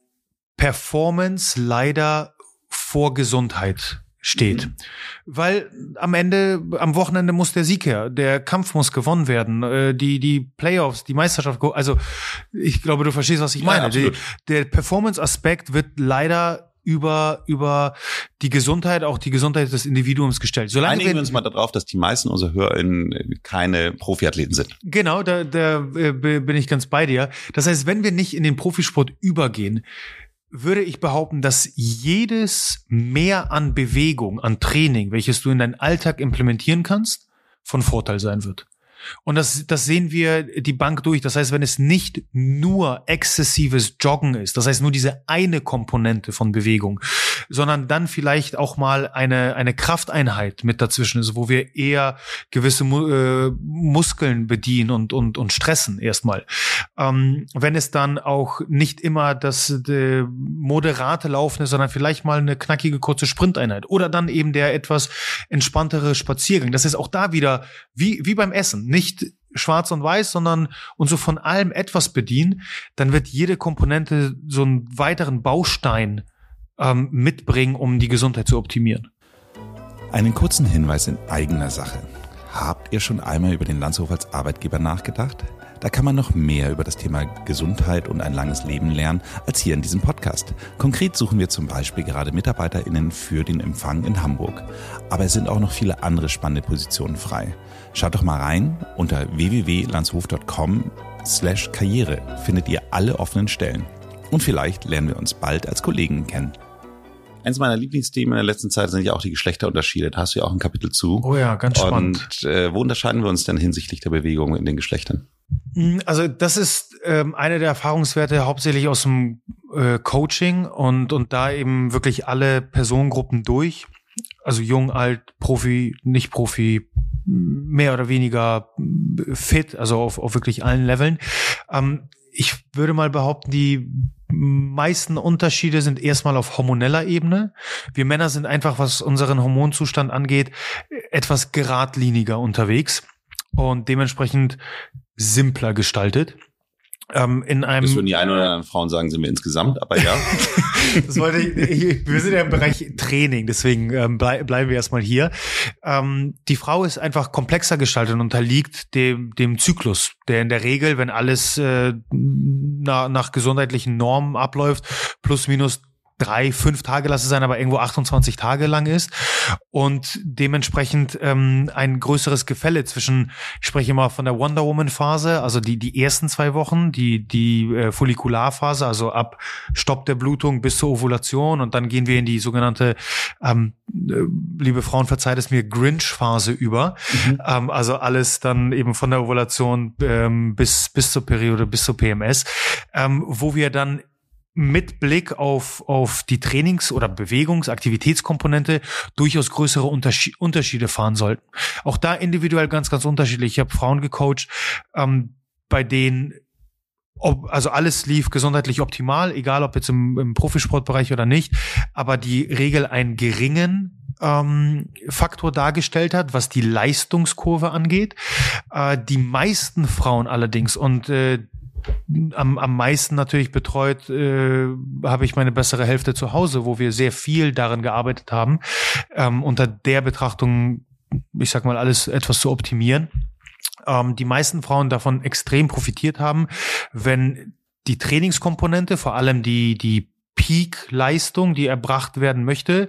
Performance leider vor Gesundheit steht. Mhm. Weil am Ende, am Wochenende muss der Sieg her, der Kampf muss gewonnen werden, äh, die, die Playoffs, die Meisterschaft, also ich glaube, du verstehst, was ich Ja, meine. Die, absolut. der Performance-Aspekt wird leider über, über die Gesundheit, auch die Gesundheit des Individuums gestellt. Solange Einigen wir uns mal darauf, dass die meisten unserer HörerInnen keine Profiathleten sind. Genau, da, da äh, bin ich ganz bei dir. Das heißt, wenn wir nicht in den Profisport übergehen, würde ich behaupten, dass jedes Mehr an Bewegung, an Training, welches du in deinen Alltag implementieren kannst, von Vorteil sein wird. Und das, das sehen wir die Bank durch. Das heißt, wenn es nicht nur exzessives Joggen ist, das heißt nur diese eine Komponente von Bewegung, sondern dann vielleicht auch mal eine, eine Krafteinheit mit dazwischen ist, wo wir eher gewisse äh, Muskeln bedienen und, und, und stressen erstmal. Ähm, wenn es dann auch nicht immer das äh, moderate Laufen ist, sondern vielleicht mal eine knackige kurze Sprinteinheit oder dann eben der etwas entspanntere Spaziergang. Das ist auch da wieder wie, wie beim Essen. Nicht schwarz und weiß, sondern und so von allem etwas bedienen, dann wird jede Komponente so einen weiteren Baustein ähm, mitbringen, um die Gesundheit zu optimieren. Einen kurzen Hinweis in eigener Sache. Habt ihr schon einmal über den Landshof als Arbeitgeber nachgedacht? Da kann man noch mehr über das Thema Gesundheit und ein langes Leben lernen als hier in diesem Podcast. Konkret suchen wir zum Beispiel gerade MitarbeiterInnen für den Empfang in Hamburg. Aber es sind auch noch viele andere spannende Positionen frei. Schaut doch mal rein. Unter www.landshof.com slash Karriere findet ihr alle offenen Stellen. Und vielleicht lernen wir uns bald als Kollegen kennen. Eins meiner Lieblingsthemen in der letzten Zeit sind ja auch die Geschlechterunterschiede. Da hast du ja auch ein Kapitel zu. Oh ja, ganz spannend. Und äh, wo unterscheiden wir uns denn hinsichtlich der Bewegung in den Geschlechtern? Hm, also das ist ähm, eine der Erfahrungswerte hauptsächlich aus dem äh, Coaching und, und da eben wirklich alle Personengruppen durch. Also jung, alt, Profi, nicht Profi, mehr oder weniger fit, also auf, auf wirklich allen Leveln. Ähm, ich würde mal behaupten, die meisten Unterschiede sind erstmal auf hormoneller Ebene. Wir Männer sind einfach, was unseren Hormonzustand angeht, etwas geradliniger unterwegs und dementsprechend simpler gestaltet. Ähm, in einem das würden die ein oder anderen Frauen sagen, sind wir insgesamt, aber ja. das wollte ich, wir sind ja im Bereich Training, deswegen ähm, blei bleiben wir erstmal hier. Ähm, die Frau ist einfach komplexer gestaltet und unterliegt dem, dem Zyklus, der in der Regel, wenn alles äh, na, nach gesundheitlichen Normen abläuft, plus minus drei, fünf Tage, lass es sein, aber irgendwo 28 Tage lang ist. Und dementsprechend ähm, ein größeres Gefälle zwischen, ich spreche immer von der Wonder Woman Phase, also die die ersten zwei Wochen, die die äh, Follikularphase, also ab Stopp der Blutung bis zur Ovulation. Und dann gehen wir in die sogenannte, ähm, äh, liebe Frauen, verzeiht es mir, Grinch Phase über, mhm. ähm, also alles dann eben von der Ovulation ähm, bis bis zur Periode bis zur PMS, ähm, wo wir dann mit Blick auf, auf die Trainings- oder Bewegungsaktivitätskomponente durchaus größere Unterschied, Unterschiede fahren sollten. Auch da individuell ganz, ganz unterschiedlich. Ich habe Frauen gecoacht, ähm, bei denen ob, also alles lief gesundheitlich optimal, egal ob jetzt im, im Profisportbereich oder nicht, aber die Regel einen geringen ähm, Faktor dargestellt hat, was die Leistungskurve angeht. Äh, die meisten Frauen allerdings, und äh, am, am meisten natürlich betreut äh, habe ich meine bessere Hälfte zu Hause, wo wir sehr viel daran gearbeitet haben, ähm, unter der Betrachtung, ich sag mal, alles etwas zu optimieren. Ähm, die meisten Frauen davon extrem profitiert haben, wenn die Trainingskomponente, vor allem die, die Peak-Leistung, die erbracht werden möchte,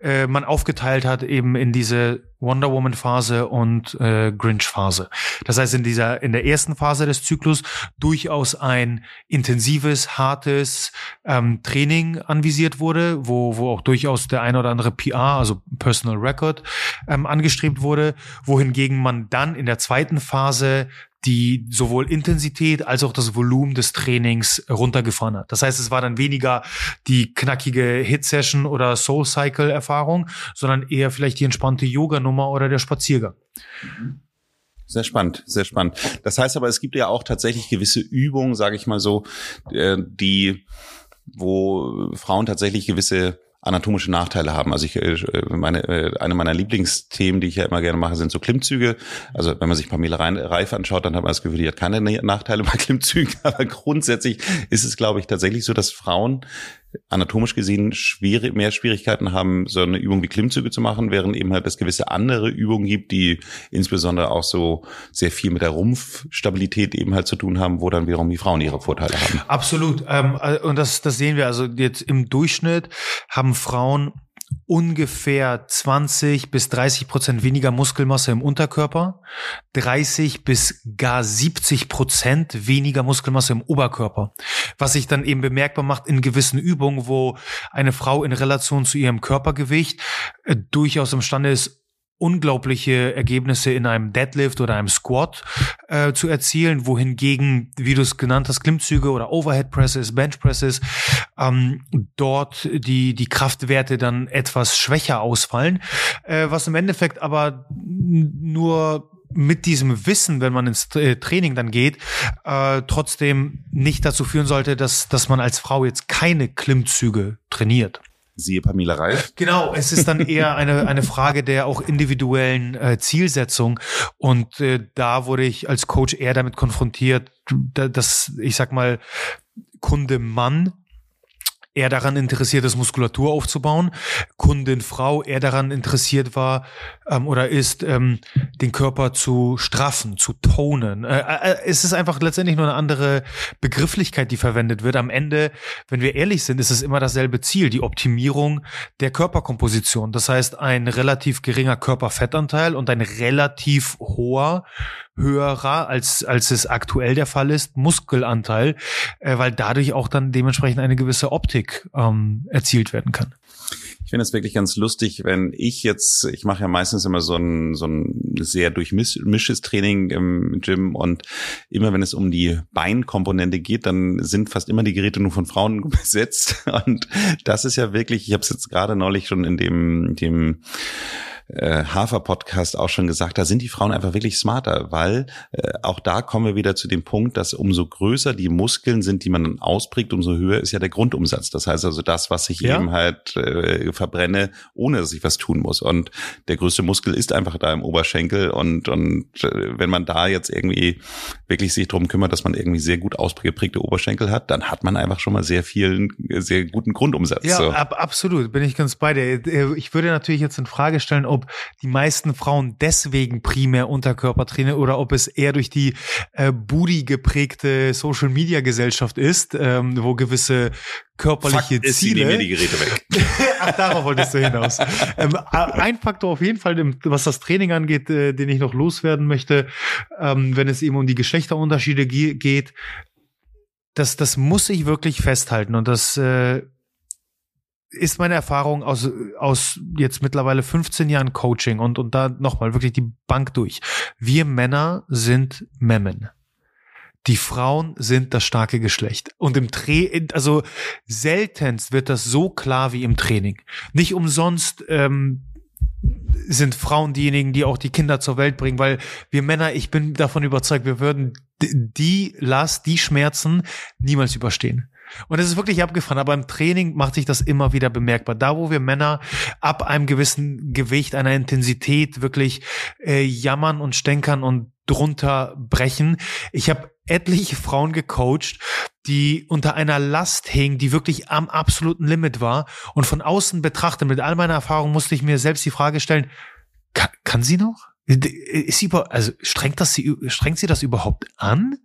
äh, man aufgeteilt hat eben in diese Wonder Woman Phase und äh, Grinch Phase. Das heißt in dieser in der ersten Phase des Zyklus durchaus ein intensives, hartes ähm, Training anvisiert wurde, wo wo auch durchaus der ein oder andere PR, also Personal Record, ähm, angestrebt wurde, wohingegen man dann in der zweiten Phase die sowohl Intensität als auch das Volumen des Trainings runtergefahren hat. Das heißt, es war dann weniger die knackige Hit-Session oder Soul-Cycle-Erfahrung, sondern eher vielleicht die entspannte Yoga-Nummer oder der Spaziergang. Sehr spannend, sehr spannend. Das heißt aber, es gibt ja auch tatsächlich gewisse Übungen, sage ich mal so, äh, die, wo Frauen tatsächlich gewisse anatomische Nachteile haben. Also ich äh, meine äh, eine meiner Lieblingsthemen, die ich ja immer gerne mache, sind so Klimmzüge. Also wenn man sich Pamela Reif anschaut, dann hat man das Gefühl, die hat keine Nachteile bei Klimmzügen. Aber grundsätzlich ist es, glaube ich, tatsächlich so, dass Frauen anatomisch gesehen schwierig, mehr Schwierigkeiten haben, so eine Übung wie Klimmzüge zu machen, während eben halt es gewisse andere Übungen gibt, die insbesondere auch so sehr viel mit der Rumpfstabilität eben halt zu tun haben, wo dann wiederum die Frauen ihre Vorteile haben. Absolut. Ähm, äh, und das, das sehen wir. Also jetzt im Durchschnitt haben Frauen ungefähr 20 bis 30 Prozent weniger Muskelmasse im Unterkörper, 30 bis gar 70 Prozent weniger Muskelmasse im Oberkörper. Was sich dann eben bemerkbar macht in gewissen Übungen, wo eine Frau in Relation zu ihrem Körpergewicht äh, durchaus imstande ist, unglaubliche Ergebnisse in einem Deadlift oder einem Squat äh, zu erzielen, wohingegen, wie du es genannt hast, Klimmzüge oder Overhead Presses, Bench Presses, ähm, dort die, die Kraftwerte dann etwas schwächer ausfallen, äh, was im Endeffekt aber nur mit diesem Wissen, wenn man ins äh, Training dann geht, äh, trotzdem nicht dazu führen sollte, dass, dass man als Frau jetzt keine Klimmzüge trainiert. Siehe Pamela Reif. Genau, es ist dann eher eine, eine Frage der auch individuellen äh, Zielsetzung. Und äh, da wurde ich als Coach eher damit konfrontiert, dass, ich sag mal, Kunde Mann eher daran interessiert ist, Muskulatur aufzubauen, Kundin Frau eher daran interessiert war ähm, oder ist, ähm, den Körper zu straffen, zu tonen. Äh, äh, es ist einfach letztendlich nur eine andere Begrifflichkeit, die verwendet wird. Am Ende, wenn wir ehrlich sind, ist es immer dasselbe Ziel, die Optimierung der Körperkomposition. Das heißt, ein relativ geringer Körperfettanteil und ein relativ hoher höherer, als, als es aktuell der Fall ist, Muskelanteil, äh, weil dadurch auch dann dementsprechend eine gewisse Optik ähm, erzielt werden kann. Ich finde es wirklich ganz lustig, wenn ich jetzt, ich mache ja meistens immer so ein, so ein sehr durchmischtes Training im Gym und immer wenn es um die Beinkomponente geht, dann sind fast immer die Geräte nur von Frauen besetzt. Und das ist ja wirklich, ich habe es jetzt gerade neulich schon in dem, dem äh, Hafer-Podcast auch schon gesagt, da sind die Frauen einfach wirklich smarter, weil äh, auch da kommen wir wieder zu dem Punkt, dass umso größer die Muskeln sind, die man dann ausprägt, umso höher ist ja der Grundumsatz. Das heißt also das, was ich ja. eben halt äh, verbrenne, ohne dass ich was tun muss. Und der größte Muskel ist einfach da im Oberschenkel und, und äh, wenn man da jetzt irgendwie wirklich sich drum kümmert, dass man irgendwie sehr gut ausgeprägte Oberschenkel hat, dann hat man einfach schon mal sehr vielen, sehr guten Grundumsatz. Ja, so. ab, absolut, bin ich ganz bei dir. Ich würde natürlich jetzt in Frage stellen, ob ob die meisten Frauen deswegen primär Unterkörper trainieren oder ob es eher durch die äh, Booty geprägte Social Media Gesellschaft ist, ähm, wo gewisse körperliche Fakt ist, Ziele. Mir die Geräte weg. Ach, darauf wolltest du hinaus. ähm, ein Faktor auf jeden Fall, was das Training angeht, äh, den ich noch loswerden möchte, ähm, wenn es eben um die Geschlechterunterschiede geht, das, das muss ich wirklich festhalten und das äh, ist meine Erfahrung aus, aus jetzt mittlerweile 15 Jahren Coaching und, und da nochmal wirklich die Bank durch. Wir Männer sind Memmen. Die Frauen sind das starke Geschlecht. Und im Training, also seltenst wird das so klar wie im Training. Nicht umsonst ähm, sind Frauen diejenigen, die auch die Kinder zur Welt bringen, weil wir Männer, ich bin davon überzeugt, wir würden die Last, die Schmerzen niemals überstehen. Und es ist wirklich abgefahren, aber im Training macht sich das immer wieder bemerkbar. Da, wo wir Männer ab einem gewissen Gewicht, einer Intensität wirklich äh, jammern und stänkern und drunter brechen. Ich habe etliche Frauen gecoacht, die unter einer Last hingen, die wirklich am absoluten Limit war. Und von außen betrachtet, mit all meiner Erfahrung, musste ich mir selbst die Frage stellen, kann, kann sie noch? Ist sie über, also strengt das sie, strengt sie das überhaupt an?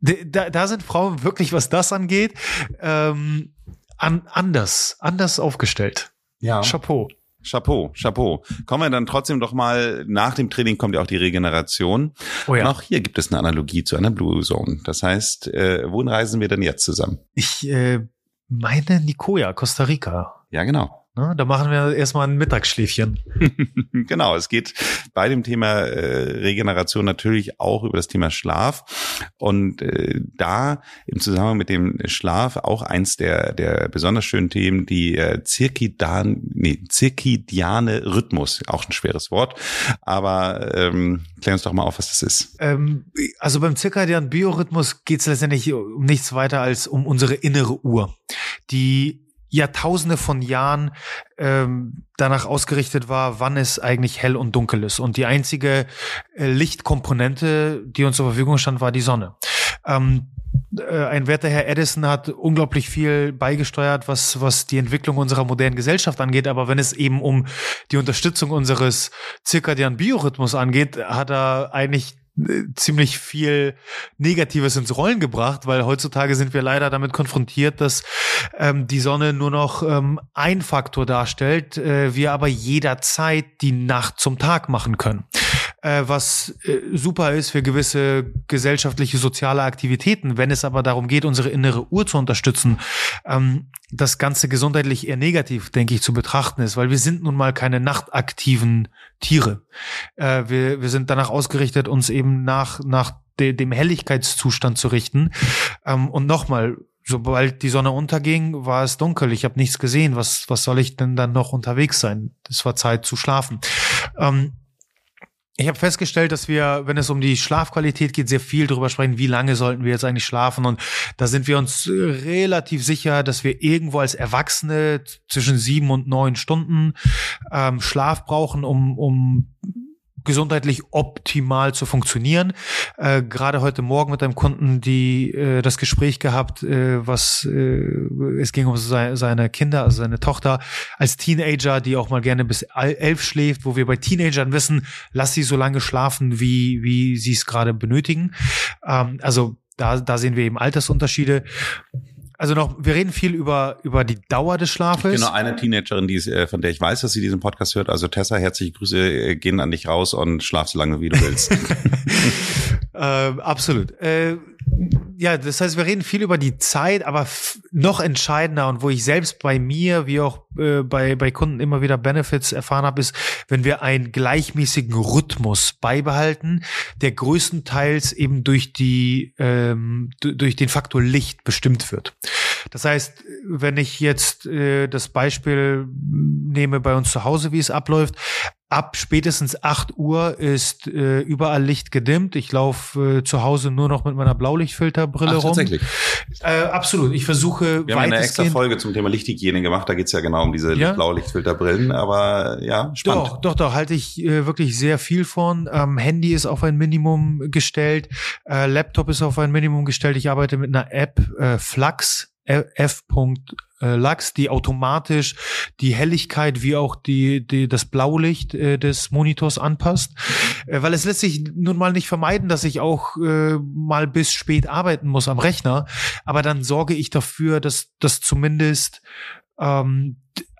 Da, da sind Frauen wirklich, was das angeht, ähm, an, anders, anders aufgestellt. Ja. Chapeau. Chapeau, Chapeau. Kommen wir dann trotzdem doch mal, nach dem Training kommt ja auch die Regeneration. Oh ja. Und auch hier gibt es eine Analogie zu einer Blue Zone. Das heißt, äh, wohin reisen wir denn jetzt zusammen? Ich äh, meine Nicoya, Costa Rica. Ja, genau. Ne? Da machen wir erstmal ein Mittagsschläfchen. genau, es geht bei dem Thema äh, Regeneration natürlich auch über das Thema Schlaf. Und äh, da im Zusammenhang mit dem Schlaf auch eins der, der besonders schönen Themen, die äh, Zirkidan, nee, zirkidiane Rhythmus, auch ein schweres Wort. Aber ähm, klär uns doch mal auf, was das ist. Ähm, also beim zirkadianen Biorhythmus geht es letztendlich um nichts weiter als um unsere innere Uhr, die Jahrtausende von Jahren ähm, danach ausgerichtet war, wann es eigentlich hell und dunkel ist. Und die einzige äh, Lichtkomponente, die uns zur Verfügung stand, war die Sonne. Ähm, äh, ein werter Herr Edison hat unglaublich viel beigesteuert, was, was die Entwicklung unserer modernen Gesellschaft angeht. Aber wenn es eben um die Unterstützung unseres zirkadianen Biorhythmus angeht, hat er eigentlich ziemlich viel Negatives ins Rollen gebracht, weil heutzutage sind wir leider damit konfrontiert, dass ähm, die Sonne nur noch ähm, ein Faktor darstellt, äh, wir aber jederzeit die Nacht zum Tag machen können äh, was äh, super ist für gewisse gesellschaftliche, soziale Aktivitäten. Wenn es aber darum geht, unsere innere Uhr zu unterstützen, ähm, das Ganze gesundheitlich eher negativ, denke ich, zu betrachten ist, weil wir sind nun mal keine nachtaktiven Tiere. Äh, wir, wir sind danach ausgerichtet, uns eben nach, nach de, dem Helligkeitszustand zu richten. Ähm, und nochmal, sobald die Sonne unterging, war es dunkel. Ich habe nichts gesehen. Was, was soll ich denn dann noch unterwegs sein? Es war Zeit zu schlafen. Ähm, ich habe festgestellt, dass wir, wenn es um die Schlafqualität geht, sehr viel darüber sprechen, wie lange sollten wir jetzt eigentlich schlafen. Und da sind wir uns relativ sicher, dass wir irgendwo als Erwachsene zwischen sieben und neun Stunden ähm, Schlaf brauchen, um, um gesundheitlich optimal zu funktionieren. Äh, Gerade heute Morgen mit einem Kunden, die äh, das Gespräch gehabt, äh, was äh, es ging um seine, seine Kinder, also seine Tochter als Teenager, die auch mal gerne bis elf schläft, wo wir bei Teenagern wissen, lass sie so lange schlafen, wie wie sie es gerade benötigen. Ähm, also da da sehen wir eben Altersunterschiede. Also noch, wir reden viel über, über die Dauer des Schlafes. Genau, eine Teenagerin, die ist, äh, von der ich weiß, dass sie diesen Podcast hört. Also Tessa, herzliche Grüße, äh, gehen an dich raus und schlaf so lange, wie du willst. äh, absolut. Äh, ja, das heißt, wir reden viel über die Zeit, aber noch entscheidender und wo ich selbst bei mir, wie auch äh, bei, bei Kunden immer wieder Benefits erfahren habe, ist, wenn wir einen gleichmäßigen Rhythmus beibehalten, der größtenteils eben durch die, ähm, durch den Faktor Licht bestimmt wird. Das heißt, wenn ich jetzt äh, das Beispiel nehme bei uns zu Hause, wie es abläuft, ab spätestens 8 Uhr ist äh, überall Licht gedimmt. Ich laufe äh, zu Hause nur noch mit meiner Blaulichtfilterbrille Ach, rum. Tatsächlich. Äh, absolut. Ich versuche. Wir haben eine extra Folge zum Thema Lichthygiene gemacht. Da geht's ja genau um diese ja? Blaulichtfilterbrillen. Aber ja, spannend. Doch, doch, doch. Halte ich äh, wirklich sehr viel von. Ähm, Handy ist auf ein Minimum gestellt. Äh, Laptop ist auf ein Minimum gestellt. Ich arbeite mit einer App, äh, Flux F. Lux, die automatisch die Helligkeit wie auch die, die das Blaulicht äh, des Monitors anpasst, äh, weil es lässt sich nun mal nicht vermeiden, dass ich auch äh, mal bis spät arbeiten muss am Rechner, aber dann sorge ich dafür, dass das zumindest ähm,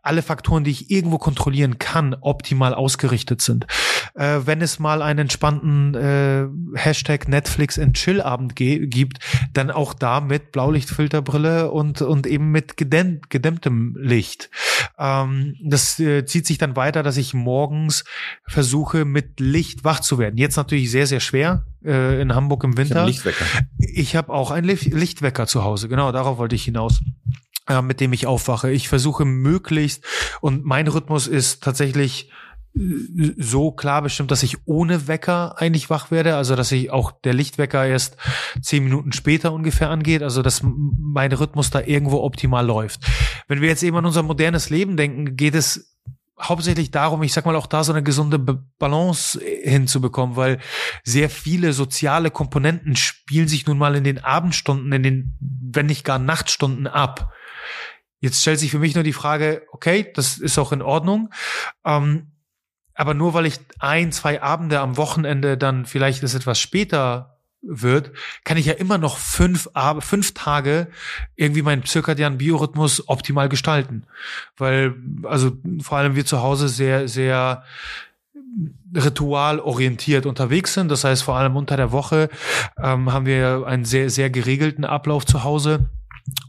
alle Faktoren, die ich irgendwo kontrollieren kann, optimal ausgerichtet sind. Äh, wenn es mal einen entspannten äh, Hashtag Netflix and Chill Abend gibt, dann auch da mit Blaulichtfilterbrille und, und eben mit gedämmt, gedämmtem Licht. Ähm, das äh, zieht sich dann weiter, dass ich morgens versuche, mit Licht wach zu werden. Jetzt natürlich sehr, sehr schwer äh, in Hamburg im Winter. Ich habe Ich habe auch einen Lichtwecker zu Hause, genau, darauf wollte ich hinaus äh, mit dem ich aufwache. Ich versuche möglichst und mein Rhythmus ist tatsächlich äh, so klar bestimmt, dass ich ohne Wecker eigentlich wach werde, also dass ich auch der Lichtwecker erst zehn Minuten später ungefähr angeht, also dass mein Rhythmus da irgendwo optimal läuft. Wenn wir jetzt eben an unser modernes Leben denken, geht es hauptsächlich darum, ich sag mal auch da so eine gesunde Balance hinzubekommen, weil sehr viele soziale Komponenten spielen sich nun mal in den Abendstunden, in den, wenn nicht gar Nachtstunden ab. Jetzt stellt sich für mich nur die Frage, okay, das ist auch in Ordnung. Ähm, aber nur weil ich ein, zwei Abende am Wochenende dann vielleicht es etwas später wird, kann ich ja immer noch fünf, fünf Tage irgendwie meinen zirkadianen Biorhythmus optimal gestalten. Weil, also vor allem wir zu Hause sehr, sehr ritualorientiert unterwegs sind. Das heißt, vor allem unter der Woche ähm, haben wir einen sehr, sehr geregelten Ablauf zu Hause.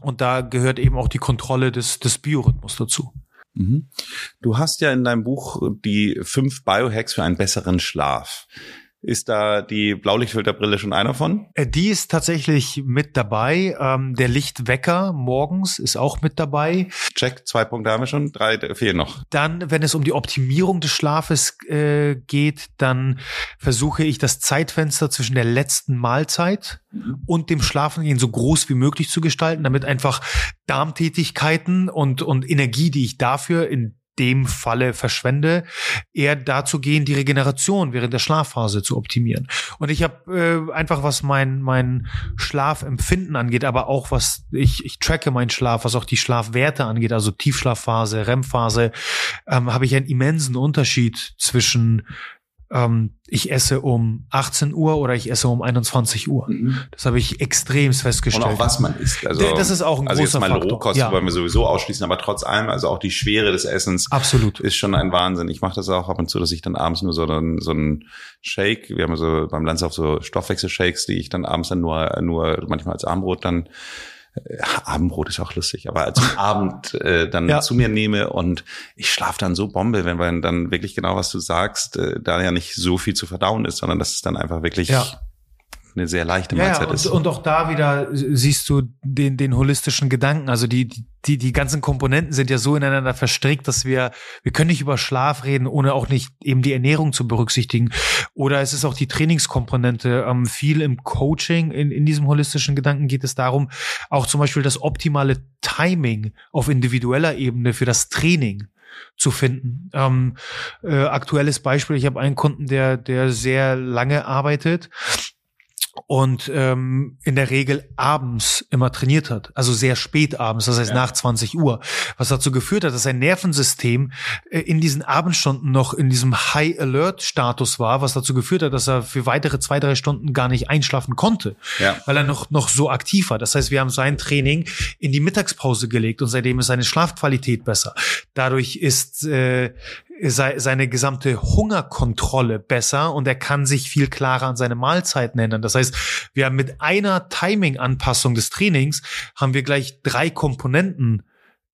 Und da gehört eben auch die Kontrolle des, des Biorhythmus dazu. Mhm. Du hast ja in deinem Buch die fünf Biohacks für einen besseren Schlaf. Ist da die Blaulichtfilterbrille schon einer von? Äh, die ist tatsächlich mit dabei. Ähm, der Lichtwecker morgens ist auch mit dabei. Check, zwei Punkte haben wir schon, drei fehlen noch. Dann, wenn es um die Optimierung des Schlafes äh, geht, dann versuche ich das Zeitfenster zwischen der letzten Mahlzeit mhm. und dem Schlafengehen so groß wie möglich zu gestalten, damit einfach Darmtätigkeiten und, und Energie, die ich dafür in dem Falle verschwende, eher dazu gehen, die Regeneration während der Schlafphase zu optimieren. Und ich habe äh, einfach, was mein, mein Schlafempfinden angeht, aber auch was ich, ich tracke meinen Schlaf, was auch die Schlafwerte angeht, also Tiefschlafphase, REM-Phase, ähm, habe ich einen immensen Unterschied zwischen ähm, ich esse um 18 Uhr oder ich esse um 21 Uhr. Mhm. Das habe ich extrem festgestellt. Und auch was man isst. Also, das ist auch ein also großer jetzt mal Faktor. Rohkost ja. wollen wir sowieso ausschließen, aber trotz allem, also auch die Schwere des Essens Absolut. ist schon ein Wahnsinn. Ich mache das auch ab und zu, dass ich dann abends nur so einen, so einen Shake, wir haben so beim Lanzauf so Stoffwechselshakes, die ich dann abends dann nur, nur manchmal als Armbrot dann Abendbrot ist auch lustig, aber als Abend äh, dann ja. zu mir nehme und ich schlafe dann so Bombe, wenn man dann wirklich genau, was du sagst, äh, da ja nicht so viel zu verdauen ist, sondern dass es dann einfach wirklich ja eine sehr leichte Mahlzeit ja, und, ist. Und auch da wieder siehst du den, den holistischen Gedanken. Also die, die, die ganzen Komponenten sind ja so ineinander verstrickt, dass wir, wir können nicht über Schlaf reden, ohne auch nicht eben die Ernährung zu berücksichtigen. Oder es ist auch die Trainingskomponente. Ähm, viel im Coaching, in, in diesem holistischen Gedanken geht es darum, auch zum Beispiel das optimale Timing auf individueller Ebene für das Training zu finden. Ähm, äh, aktuelles Beispiel, ich habe einen Kunden, der, der sehr lange arbeitet und ähm, in der Regel abends immer trainiert hat, also sehr spät abends, das heißt ja. nach 20 Uhr, was dazu geführt hat, dass sein Nervensystem äh, in diesen Abendstunden noch in diesem High Alert Status war, was dazu geführt hat, dass er für weitere zwei drei Stunden gar nicht einschlafen konnte, ja. weil er noch noch so aktiv war. Das heißt, wir haben sein Training in die Mittagspause gelegt und seitdem ist seine Schlafqualität besser. Dadurch ist äh, seine gesamte Hungerkontrolle besser und er kann sich viel klarer an seine Mahlzeiten ändern. Das heißt, wir haben mit einer Timing-Anpassung des Trainings haben wir gleich drei Komponenten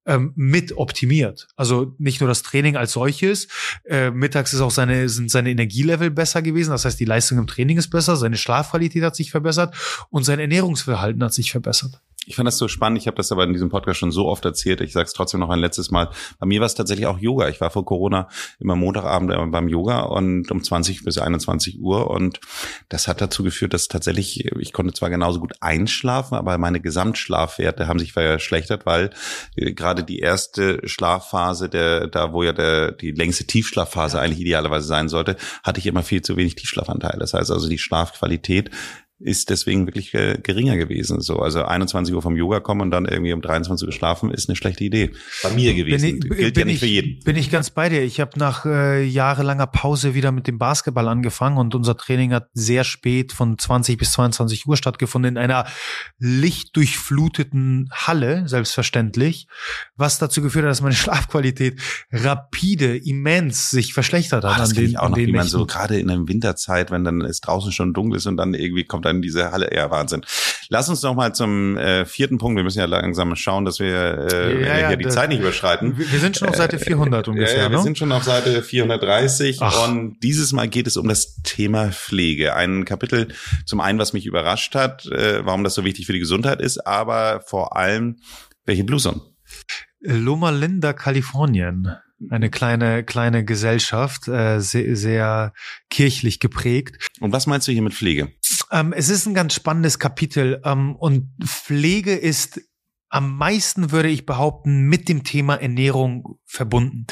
ähm, mit optimiert. Also nicht nur das Training als solches. Äh, mittags ist auch seine, sind seine Energielevel besser gewesen. Das heißt, die Leistung im Training ist besser, seine Schlafqualität hat sich verbessert und sein Ernährungsverhalten hat sich verbessert. Ich fand das so spannend. Ich habe das aber in diesem Podcast schon so oft erzählt. Ich sage es trotzdem noch ein letztes Mal. Bei mir war es tatsächlich auch Yoga. Ich war vor Corona immer Montagabend beim Yoga und um 20 bis 21 Uhr. Und das hat dazu geführt, dass tatsächlich, ich konnte zwar genauso gut einschlafen, aber meine Gesamtschlafwerte haben sich verschlechtert, weil äh, gerade die erste Schlafphase, der, da wo ja der, die längste Tiefschlafphase eigentlich idealerweise sein sollte, hatte ich immer viel zu wenig Tiefschlafanteil. Das heißt also, die Schlafqualität ist deswegen wirklich äh, geringer gewesen. So, also 21 Uhr vom Yoga kommen und dann irgendwie um 23 Uhr schlafen, ist eine schlechte Idee. Bei mir gewesen. Bin ich, Gilt ja nicht ich, für jeden. Bin ich ganz bei dir. Ich habe nach äh, jahrelanger Pause wieder mit dem Basketball angefangen und unser Training hat sehr spät von 20 bis 22 Uhr stattgefunden in einer lichtdurchfluteten Halle, selbstverständlich, was dazu geführt hat, dass meine Schlafqualität rapide, immens sich verschlechtert hat. Ah, das an den, auch noch, wie man so gerade in der Winterzeit, wenn dann es draußen schon dunkel ist und dann irgendwie kommt dann diese Halle. Ja, Wahnsinn. Lass uns noch mal zum äh, vierten Punkt. Wir müssen ja langsam schauen, dass wir äh, ja, ja, hier die Zeit nicht überschreiten. Wir, wir sind schon auf Seite 400 ungefähr. Ja, wir ne? sind schon auf Seite 430 Ach. und dieses Mal geht es um das Thema Pflege. Ein Kapitel zum einen, was mich überrascht hat, äh, warum das so wichtig für die Gesundheit ist, aber vor allem, welche Blusen? Loma Linda, Kalifornien eine kleine kleine Gesellschaft, äh, sehr, sehr kirchlich geprägt. Und was meinst du hier mit Pflege? Ähm, es ist ein ganz spannendes Kapitel ähm, und Pflege ist am meisten, würde ich behaupten, mit dem Thema Ernährung verbunden.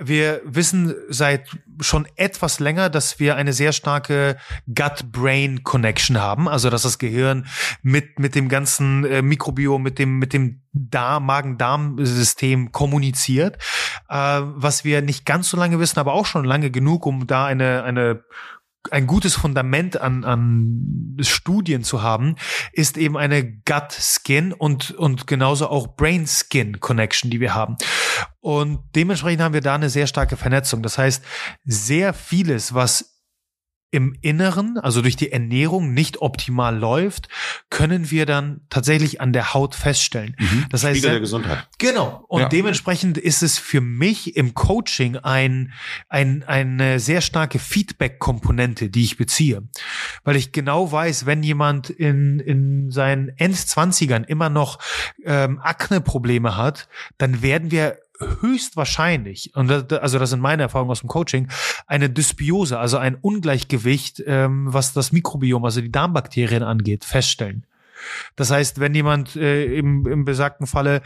Wir wissen seit schon etwas länger, dass wir eine sehr starke Gut-Brain-Connection haben, also dass das Gehirn mit, mit dem ganzen äh, Mikrobiom, mit dem, mit dem Darm, Magen-Darm-System kommuniziert, äh, was wir nicht ganz so lange wissen, aber auch schon lange genug, um da eine, eine ein gutes Fundament an, an Studien zu haben, ist eben eine Gut-Skin und, und genauso auch Brain-Skin-Connection, die wir haben. Und dementsprechend haben wir da eine sehr starke Vernetzung. Das heißt, sehr vieles, was im Inneren, also durch die Ernährung nicht optimal läuft, können wir dann tatsächlich an der Haut feststellen. Mhm. Das heißt, Spiegel der Gesundheit. Genau. Und ja. dementsprechend ist es für mich im Coaching ein, ein, eine sehr starke Feedback-Komponente, die ich beziehe. Weil ich genau weiß, wenn jemand in, in seinen Endzwanzigern immer noch ähm, Akne-Probleme hat, dann werden wir höchstwahrscheinlich, und das, also das sind meine Erfahrungen aus dem Coaching, eine Dysbiose, also ein Ungleichgewicht, ähm, was das Mikrobiom, also die Darmbakterien angeht, feststellen. Das heißt, wenn jemand äh, im, im besagten Falle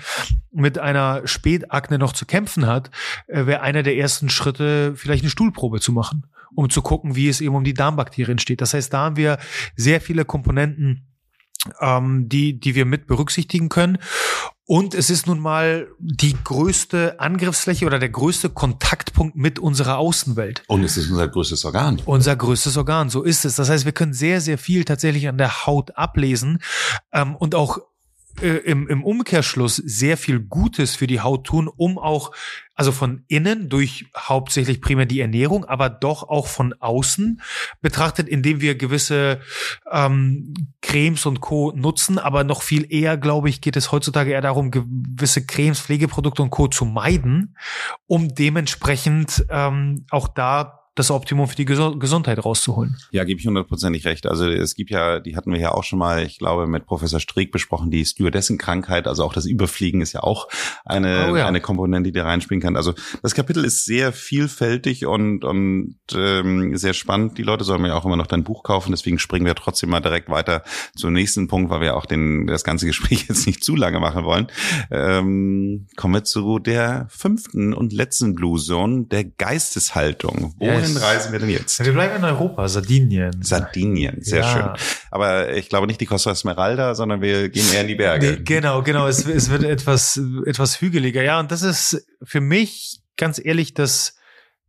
mit einer Spätakne noch zu kämpfen hat, äh, wäre einer der ersten Schritte vielleicht eine Stuhlprobe zu machen, um zu gucken, wie es eben um die Darmbakterien steht. Das heißt, da haben wir sehr viele Komponenten, ähm, die, die wir mit berücksichtigen können. Und es ist nun mal die größte Angriffsfläche oder der größte Kontaktpunkt mit unserer Außenwelt. Und es ist unser größtes Organ. Unser größtes Organ, so ist es. Das heißt, wir können sehr, sehr viel tatsächlich an der Haut ablesen ähm, und auch äh, im, im Umkehrschluss sehr viel Gutes für die Haut tun, um auch, also von innen durch hauptsächlich primär die Ernährung, aber doch auch von außen betrachtet, indem wir gewisse ähm, Cremes und Co. nutzen, aber noch viel eher, glaube ich, geht es heutzutage eher darum, gewisse Cremes, Pflegeprodukte und Co. zu meiden, um dementsprechend ähm, auch da das Optimum für die Gesundheit rauszuholen. Ja, gebe ich hundertprozentig recht. Also es gibt ja, die hatten wir ja auch schon mal, ich glaube, mit Professor Streeck besprochen, die Stewardessenkrankheit, also auch das Überfliegen ist ja auch eine, oh ja. eine Komponente, die da reinspielen kann. Also das Kapitel ist sehr vielfältig und, und ähm, sehr spannend. Die Leute sollen mir ja auch immer noch dein Buch kaufen, deswegen springen wir trotzdem mal direkt weiter zum nächsten Punkt, weil wir auch den, das ganze Gespräch jetzt nicht zu lange machen wollen. Ähm, kommen wir zu der fünften und letzten Blue Zone, der Geisteshaltung. Woher Wohin reisen wir denn jetzt? Wir bleiben in Europa, Sardinien. Sardinien, sehr ja. schön. Aber ich glaube nicht die Costa Smeralda, sondern wir gehen eher in die Berge. Nee, genau, genau. Es, es wird etwas, etwas hügeliger. Ja, und das ist für mich ganz ehrlich das,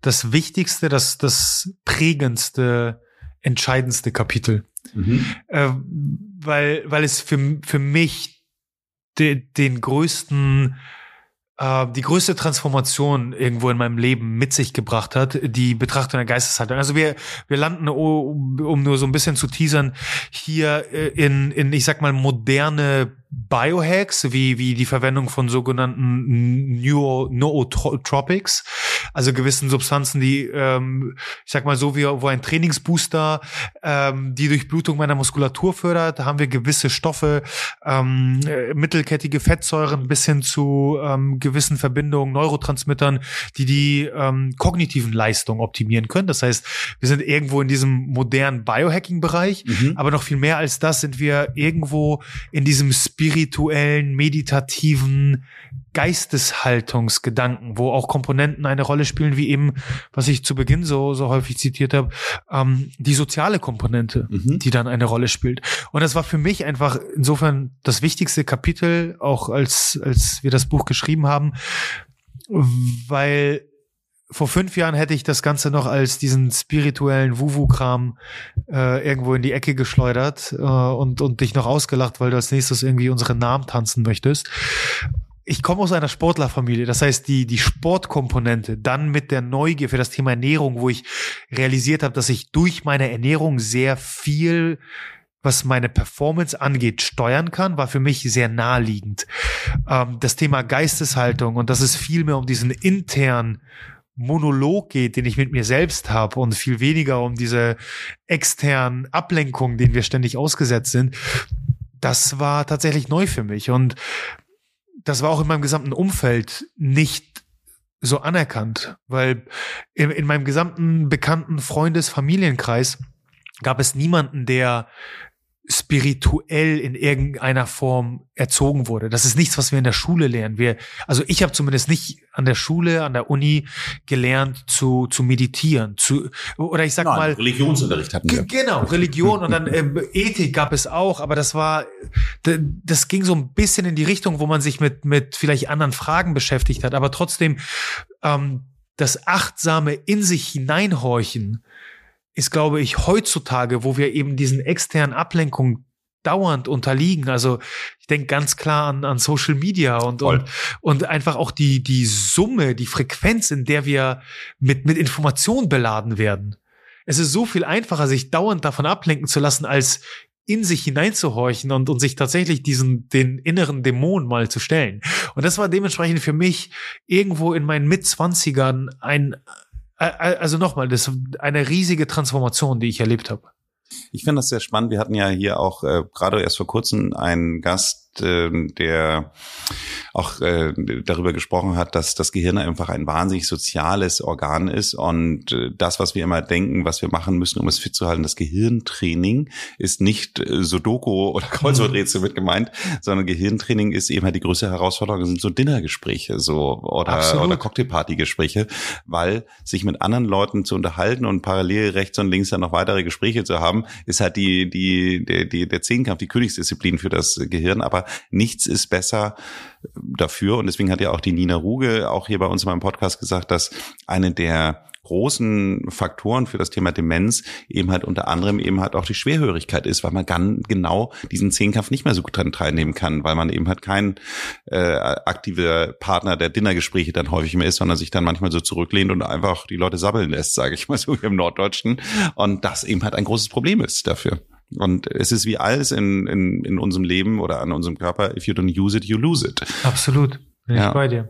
das Wichtigste, das, das prägendste, entscheidendste Kapitel. Mhm. Äh, weil, weil es für, für mich de, den größten äh, die größte Transformation irgendwo in meinem Leben mit sich gebracht hat, die Betrachtung der Geisteshaltung. Also wir, wir landen, um nur so ein bisschen zu teasern, hier äh, in, in, ich sag mal, moderne Biohacks, wie, wie die Verwendung von sogenannten Nootropics, also gewissen Substanzen, die, ähm, ich sag mal so, wie wo ein Trainingsbooster ähm, die Durchblutung meiner Muskulatur fördert, da haben wir gewisse Stoffe, ähm, mittelkettige Fettsäuren bis hin zu ähm, gewissen Verbindungen, Neurotransmittern, die die ähm, kognitiven Leistungen optimieren können. Das heißt, wir sind irgendwo in diesem modernen Biohacking-Bereich, mhm. aber noch viel mehr als das sind wir irgendwo in diesem spirituellen, meditativen Geisteshaltungsgedanken, wo auch Komponenten eine Rolle spielen, wie eben, was ich zu Beginn so, so häufig zitiert habe, ähm, die soziale Komponente, mhm. die dann eine Rolle spielt. Und das war für mich einfach insofern das wichtigste Kapitel, auch als, als wir das Buch geschrieben haben, weil vor fünf Jahren hätte ich das Ganze noch als diesen spirituellen Wuwu-Kram äh, irgendwo in die Ecke geschleudert äh, und, und dich noch ausgelacht, weil du als nächstes irgendwie unsere Namen tanzen möchtest. Ich komme aus einer Sportlerfamilie, das heißt die die Sportkomponente, dann mit der Neugier für das Thema Ernährung, wo ich realisiert habe, dass ich durch meine Ernährung sehr viel was meine Performance angeht, steuern kann, war für mich sehr naheliegend. Ähm, das Thema Geisteshaltung und dass es viel mehr um diesen internen Monolog geht, den ich mit mir selbst habe und viel weniger um diese externen Ablenkungen, denen wir ständig ausgesetzt sind, das war tatsächlich neu für mich. Und das war auch in meinem gesamten Umfeld nicht so anerkannt, weil in, in meinem gesamten bekannten Freundes-, Familienkreis gab es niemanden, der spirituell in irgendeiner Form erzogen wurde. Das ist nichts, was wir in der Schule lernen. Wir, also ich habe zumindest nicht an der Schule, an der Uni gelernt zu zu meditieren, zu oder ich sag Nein, mal Religionsunterricht hatten wir. Genau, Religion und dann äh, Ethik gab es auch, aber das war das ging so ein bisschen in die Richtung, wo man sich mit mit vielleicht anderen Fragen beschäftigt hat, aber trotzdem ähm, das achtsame in sich hineinhorchen ist, glaube ich, heutzutage, wo wir eben diesen externen Ablenkungen dauernd unterliegen. Also ich denke ganz klar an, an Social Media und, und, und einfach auch die, die Summe, die Frequenz, in der wir mit, mit Informationen beladen werden. Es ist so viel einfacher, sich dauernd davon ablenken zu lassen, als in sich hineinzuhorchen und, und sich tatsächlich diesen, den inneren Dämon mal zu stellen. Und das war dementsprechend für mich irgendwo in meinen Mitzwanzigern ein, also nochmal, das ist eine riesige Transformation, die ich erlebt habe. Ich finde das sehr spannend. Wir hatten ja hier auch äh, gerade erst vor kurzem einen Gast, äh, der auch äh, darüber gesprochen hat, dass das Gehirn einfach ein wahnsinnig soziales Organ ist. Und äh, das, was wir immer denken, was wir machen müssen, um es fit zu halten, das Gehirntraining ist nicht äh, Sudoku oder Kreuzworträtsel mit gemeint, sondern Gehirntraining ist eben halt die größte Herausforderung, das sind so Dinnergespräche so oder, oder Cocktailpartygespräche, weil sich mit anderen Leuten zu unterhalten und parallel rechts und links dann noch weitere Gespräche zu haben, ist halt die, die, der, die, der Zehnkampf, die Königsdisziplin für das Gehirn, aber nichts ist besser dafür. Und deswegen hat ja auch die Nina Ruge auch hier bei uns in meinem Podcast gesagt, dass eine der großen Faktoren für das Thema Demenz eben halt unter anderem eben halt auch die Schwerhörigkeit ist, weil man dann genau diesen Zehnkampf nicht mehr so gut dran teilnehmen kann, weil man eben halt kein äh, aktiver Partner der Dinnergespräche dann häufig mehr ist, sondern sich dann manchmal so zurücklehnt und einfach die Leute sabbeln lässt, sage ich mal so im Norddeutschen. Und das eben halt ein großes Problem ist dafür. Und es ist wie alles in, in, in unserem Leben oder an unserem Körper, if you don't use it, you lose it. Absolut. Bin ja. ich bei dir.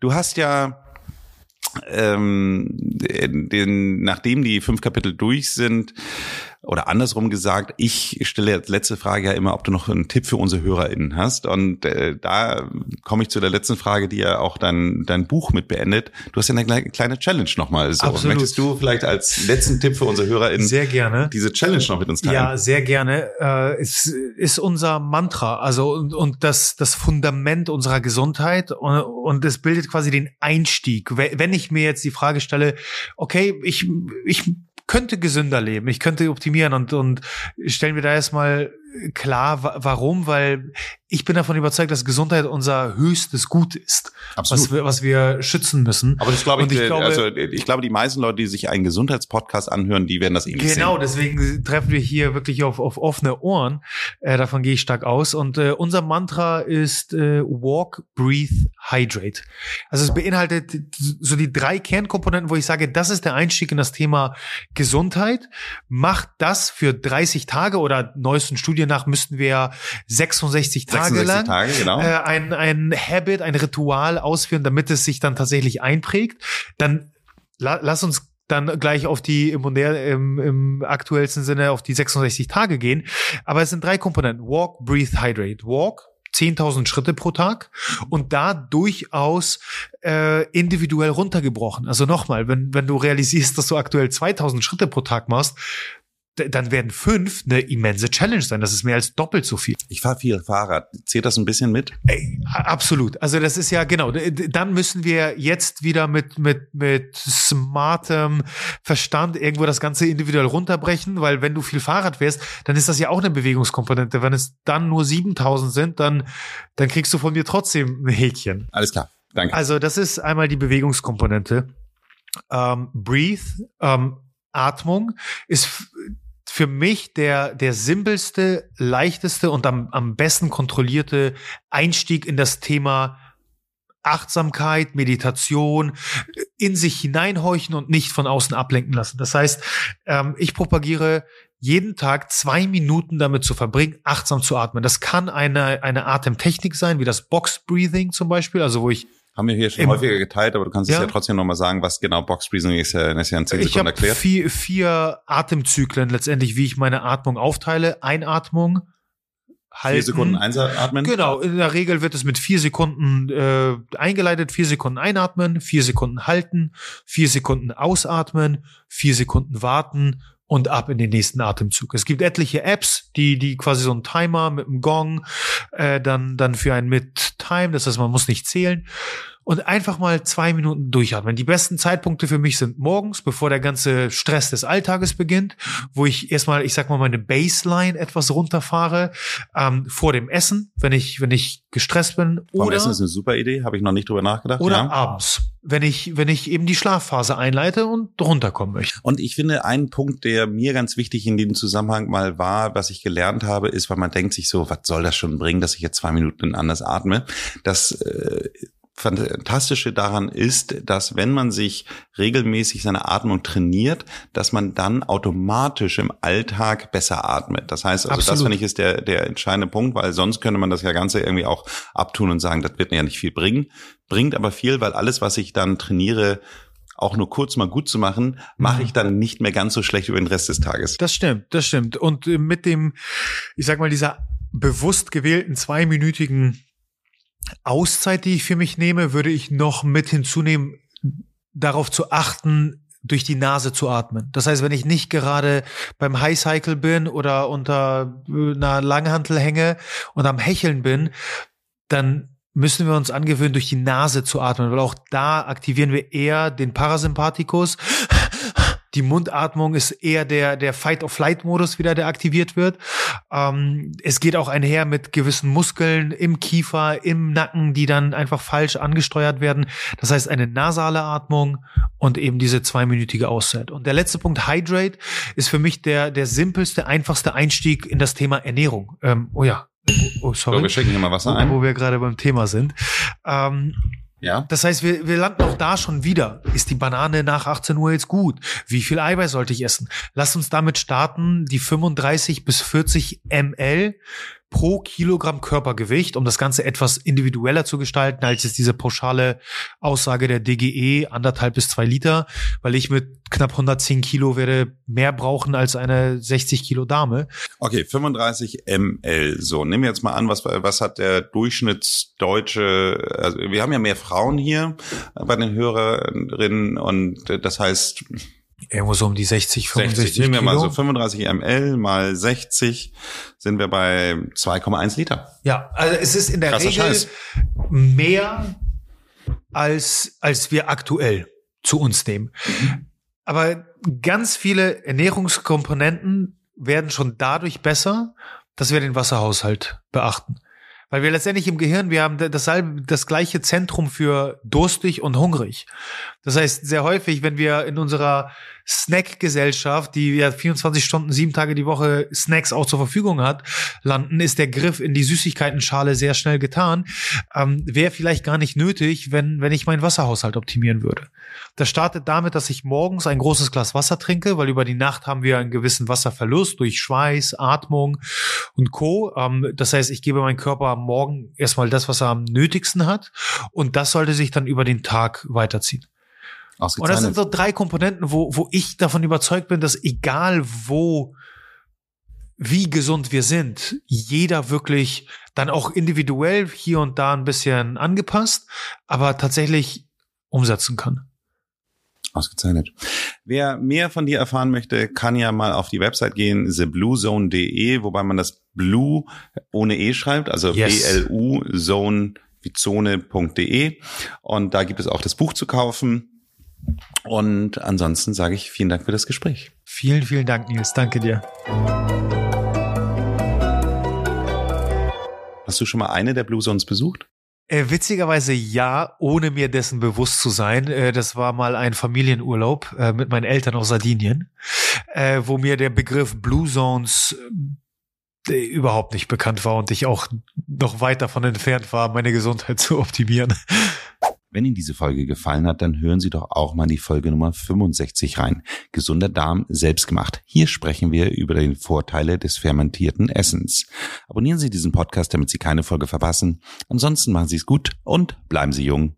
Du hast ja ähm, den, nachdem die fünf Kapitel durch sind, oder andersrum gesagt, ich stelle als letzte Frage ja immer, ob du noch einen Tipp für unsere HörerInnen hast. Und äh, da komme ich zu der letzten Frage, die ja auch dein, dein Buch mit beendet. Du hast ja eine kleine Challenge nochmal. So, Absolut. Möchtest du vielleicht als letzten Tipp für unsere HörerInnen sehr gerne diese Challenge noch mit uns teilen? Ja, sehr gerne. Äh, es ist unser Mantra, also und, und das, das Fundament unserer Gesundheit und, und es bildet quasi den Einstieg. Wenn ich mir jetzt die Frage stelle, okay, ich, ich könnte gesünder leben, ich könnte optimieren und, und stellen wir da erstmal klar, warum, weil ich bin davon überzeugt, dass Gesundheit unser höchstes Gut ist, Absolut. Was, wir, was wir schützen müssen. Aber das glaube ich, ich glaube, also ich glaube, die meisten Leute, die sich einen Gesundheitspodcast anhören, die werden das ähnlich Genau, sehen. deswegen treffen wir hier wirklich auf, auf offene Ohren. Äh, davon gehe ich stark aus. Und äh, unser Mantra ist äh, Walk, Breathe, Hydrate. Also es beinhaltet so die drei Kernkomponenten, wo ich sage, das ist der Einstieg in das Thema Gesundheit. Macht das für 30 Tage oder neuesten Studien nach müssten wir 66 Tage 66 lang Tage, genau. äh, ein, ein Habit, ein Ritual ausführen, damit es sich dann tatsächlich einprägt, dann la lass uns dann gleich auf die im, im, im aktuellsten Sinne auf die 66 Tage gehen. Aber es sind drei Komponenten. Walk, Breathe, Hydrate. Walk, 10.000 Schritte pro Tag und da durchaus äh, individuell runtergebrochen. Also nochmal, wenn, wenn du realisierst, dass du aktuell 2.000 Schritte pro Tag machst, dann werden fünf eine immense Challenge sein. Das ist mehr als doppelt so viel. Ich fahre viel Fahrrad. Zählt das ein bisschen mit? Ey, absolut. Also das ist ja genau. Dann müssen wir jetzt wieder mit mit mit smartem Verstand irgendwo das Ganze individuell runterbrechen, weil wenn du viel Fahrrad fährst, dann ist das ja auch eine Bewegungskomponente. Wenn es dann nur 7000 sind, dann dann kriegst du von mir trotzdem ein Häkchen. Alles klar. Danke. Also das ist einmal die Bewegungskomponente. Ähm, breathe. Ähm, Atmung ist für mich der, der simpelste, leichteste und am, am besten kontrollierte Einstieg in das Thema Achtsamkeit, Meditation, in sich hineinhorchen und nicht von außen ablenken lassen. Das heißt, ähm, ich propagiere jeden Tag zwei Minuten damit zu verbringen, achtsam zu atmen. Das kann eine, eine Atemtechnik sein, wie das Box Breathing zum Beispiel, also wo ich haben wir hier schon Im, häufiger geteilt, aber du kannst ja. es ja trotzdem nochmal sagen, was genau Box Breathing ist, ja, ist ja in 10 ich Sekunden erklärt. Vier, vier Atemzyklen letztendlich, wie ich meine Atmung aufteile. Einatmung, halten. Vier Sekunden einatmen? Genau, in der Regel wird es mit vier Sekunden äh, eingeleitet, vier Sekunden einatmen, vier Sekunden halten, vier Sekunden ausatmen, vier Sekunden warten und ab in den nächsten Atemzug. Es gibt etliche Apps, die die quasi so einen Timer mit einem Gong äh, dann dann für einen mit Time, das heißt man muss nicht zählen und einfach mal zwei Minuten durchatmen. Die besten Zeitpunkte für mich sind morgens, bevor der ganze Stress des Alltages beginnt, wo ich erstmal, ich sag mal, meine Baseline etwas runterfahre, ähm, vor dem Essen, wenn ich, wenn ich gestresst bin. Vor oder, Essen ist eine super Idee, habe ich noch nicht drüber nachgedacht. Oder ja. abends, wenn ich, wenn ich eben die Schlafphase einleite und runterkommen möchte. Und ich finde, ein Punkt, der mir ganz wichtig in diesem Zusammenhang mal war, was ich gelernt habe, ist, weil man denkt sich so, was soll das schon bringen, dass ich jetzt zwei Minuten anders atme, dass äh, Fantastische daran ist, dass wenn man sich regelmäßig seine Atmung trainiert, dass man dann automatisch im Alltag besser atmet. Das heißt, also Absolut. das finde ich ist der, der entscheidende Punkt, weil sonst könnte man das ja Ganze irgendwie auch abtun und sagen, das wird mir ja nicht viel bringen. Bringt aber viel, weil alles, was ich dann trainiere, auch nur kurz mal gut zu machen, mache mhm. ich dann nicht mehr ganz so schlecht über den Rest des Tages. Das stimmt, das stimmt. Und äh, mit dem, ich sag mal, dieser bewusst gewählten zweiminütigen Auszeit, die ich für mich nehme, würde ich noch mit hinzunehmen, darauf zu achten, durch die Nase zu atmen. Das heißt, wenn ich nicht gerade beim High Cycle bin oder unter einer Langhantel hänge und am Hecheln bin, dann müssen wir uns angewöhnen, durch die Nase zu atmen, weil auch da aktivieren wir eher den Parasympathikus die Mundatmung ist eher der, der Fight-of-Flight-Modus wieder, der aktiviert wird. Ähm, es geht auch einher mit gewissen Muskeln im Kiefer, im Nacken, die dann einfach falsch angesteuert werden. Das heißt, eine nasale Atmung und eben diese zweiminütige Auszeit. Und der letzte Punkt, Hydrate, ist für mich der, der simpelste, einfachste Einstieg in das Thema Ernährung. Ähm, oh ja. Oh, sorry. So, wir schicken hier mal Wasser ein. Wo wir gerade beim Thema sind. Ähm, ja. Das heißt, wir, wir landen auch da schon wieder. Ist die Banane nach 18 Uhr jetzt gut? Wie viel Eiweiß sollte ich essen? Lass uns damit starten, die 35 bis 40 ml pro Kilogramm Körpergewicht, um das Ganze etwas individueller zu gestalten, als jetzt diese pauschale Aussage der DGE, anderthalb bis zwei Liter, weil ich mit knapp 110 Kilo werde mehr brauchen als eine 60 Kilo Dame. Okay, 35 ml. So, nehmen wir jetzt mal an, was, was hat der Durchschnittsdeutsche, also wir haben ja mehr Frauen hier bei den Hörerinnen und das heißt, Irgendwo so um die 60, 65 60. Nehmen wir Kilo. mal so 35 ml mal 60 sind wir bei 2,1 Liter. Ja, also es ist in der Krasser Regel Scheiß. mehr als, als wir aktuell zu uns nehmen. Aber ganz viele Ernährungskomponenten werden schon dadurch besser, dass wir den Wasserhaushalt beachten. Weil wir letztendlich im Gehirn, wir haben das, das gleiche Zentrum für durstig und hungrig. Das heißt, sehr häufig, wenn wir in unserer Snack-Gesellschaft, die ja 24 Stunden, sieben Tage die Woche Snacks auch zur Verfügung hat, landen, ist der Griff in die Süßigkeitenschale sehr schnell getan. Ähm, Wäre vielleicht gar nicht nötig, wenn, wenn ich meinen Wasserhaushalt optimieren würde. Das startet damit, dass ich morgens ein großes Glas Wasser trinke, weil über die Nacht haben wir einen gewissen Wasserverlust durch Schweiß, Atmung und Co. Ähm, das heißt, ich gebe meinem Körper am Morgen erstmal das, was er am nötigsten hat. Und das sollte sich dann über den Tag weiterziehen. Und das sind so drei Komponenten, wo, wo ich davon überzeugt bin, dass egal wo, wie gesund wir sind, jeder wirklich dann auch individuell hier und da ein bisschen angepasst, aber tatsächlich umsetzen kann. Ausgezeichnet. Wer mehr von dir erfahren möchte, kann ja mal auf die Website gehen, thebluezone.de, wobei man das Blue ohne E schreibt, also Yes. B-L-U Zone wie Zone.de. Und da gibt es auch das Buch zu kaufen. Und ansonsten sage ich vielen Dank für das Gespräch. Vielen, vielen Dank, Nils. Danke dir. Hast du schon mal eine der Blue Zones besucht? Äh, witzigerweise ja, ohne mir dessen bewusst zu sein. Äh, das war mal ein Familienurlaub äh, mit meinen Eltern auf Sardinien, äh, wo mir der Begriff Blue Zones äh, überhaupt nicht bekannt war und ich auch noch weit davon entfernt war, meine Gesundheit zu optimieren. Wenn Ihnen diese Folge gefallen hat, dann hören Sie doch auch mal in die Folge Nummer 65 rein. Gesunder Darm selbstgemacht. Hier sprechen wir über die Vorteile des fermentierten Essens. Abonnieren Sie diesen Podcast, damit Sie keine Folge verpassen. Ansonsten machen Sie es gut und bleiben Sie jung.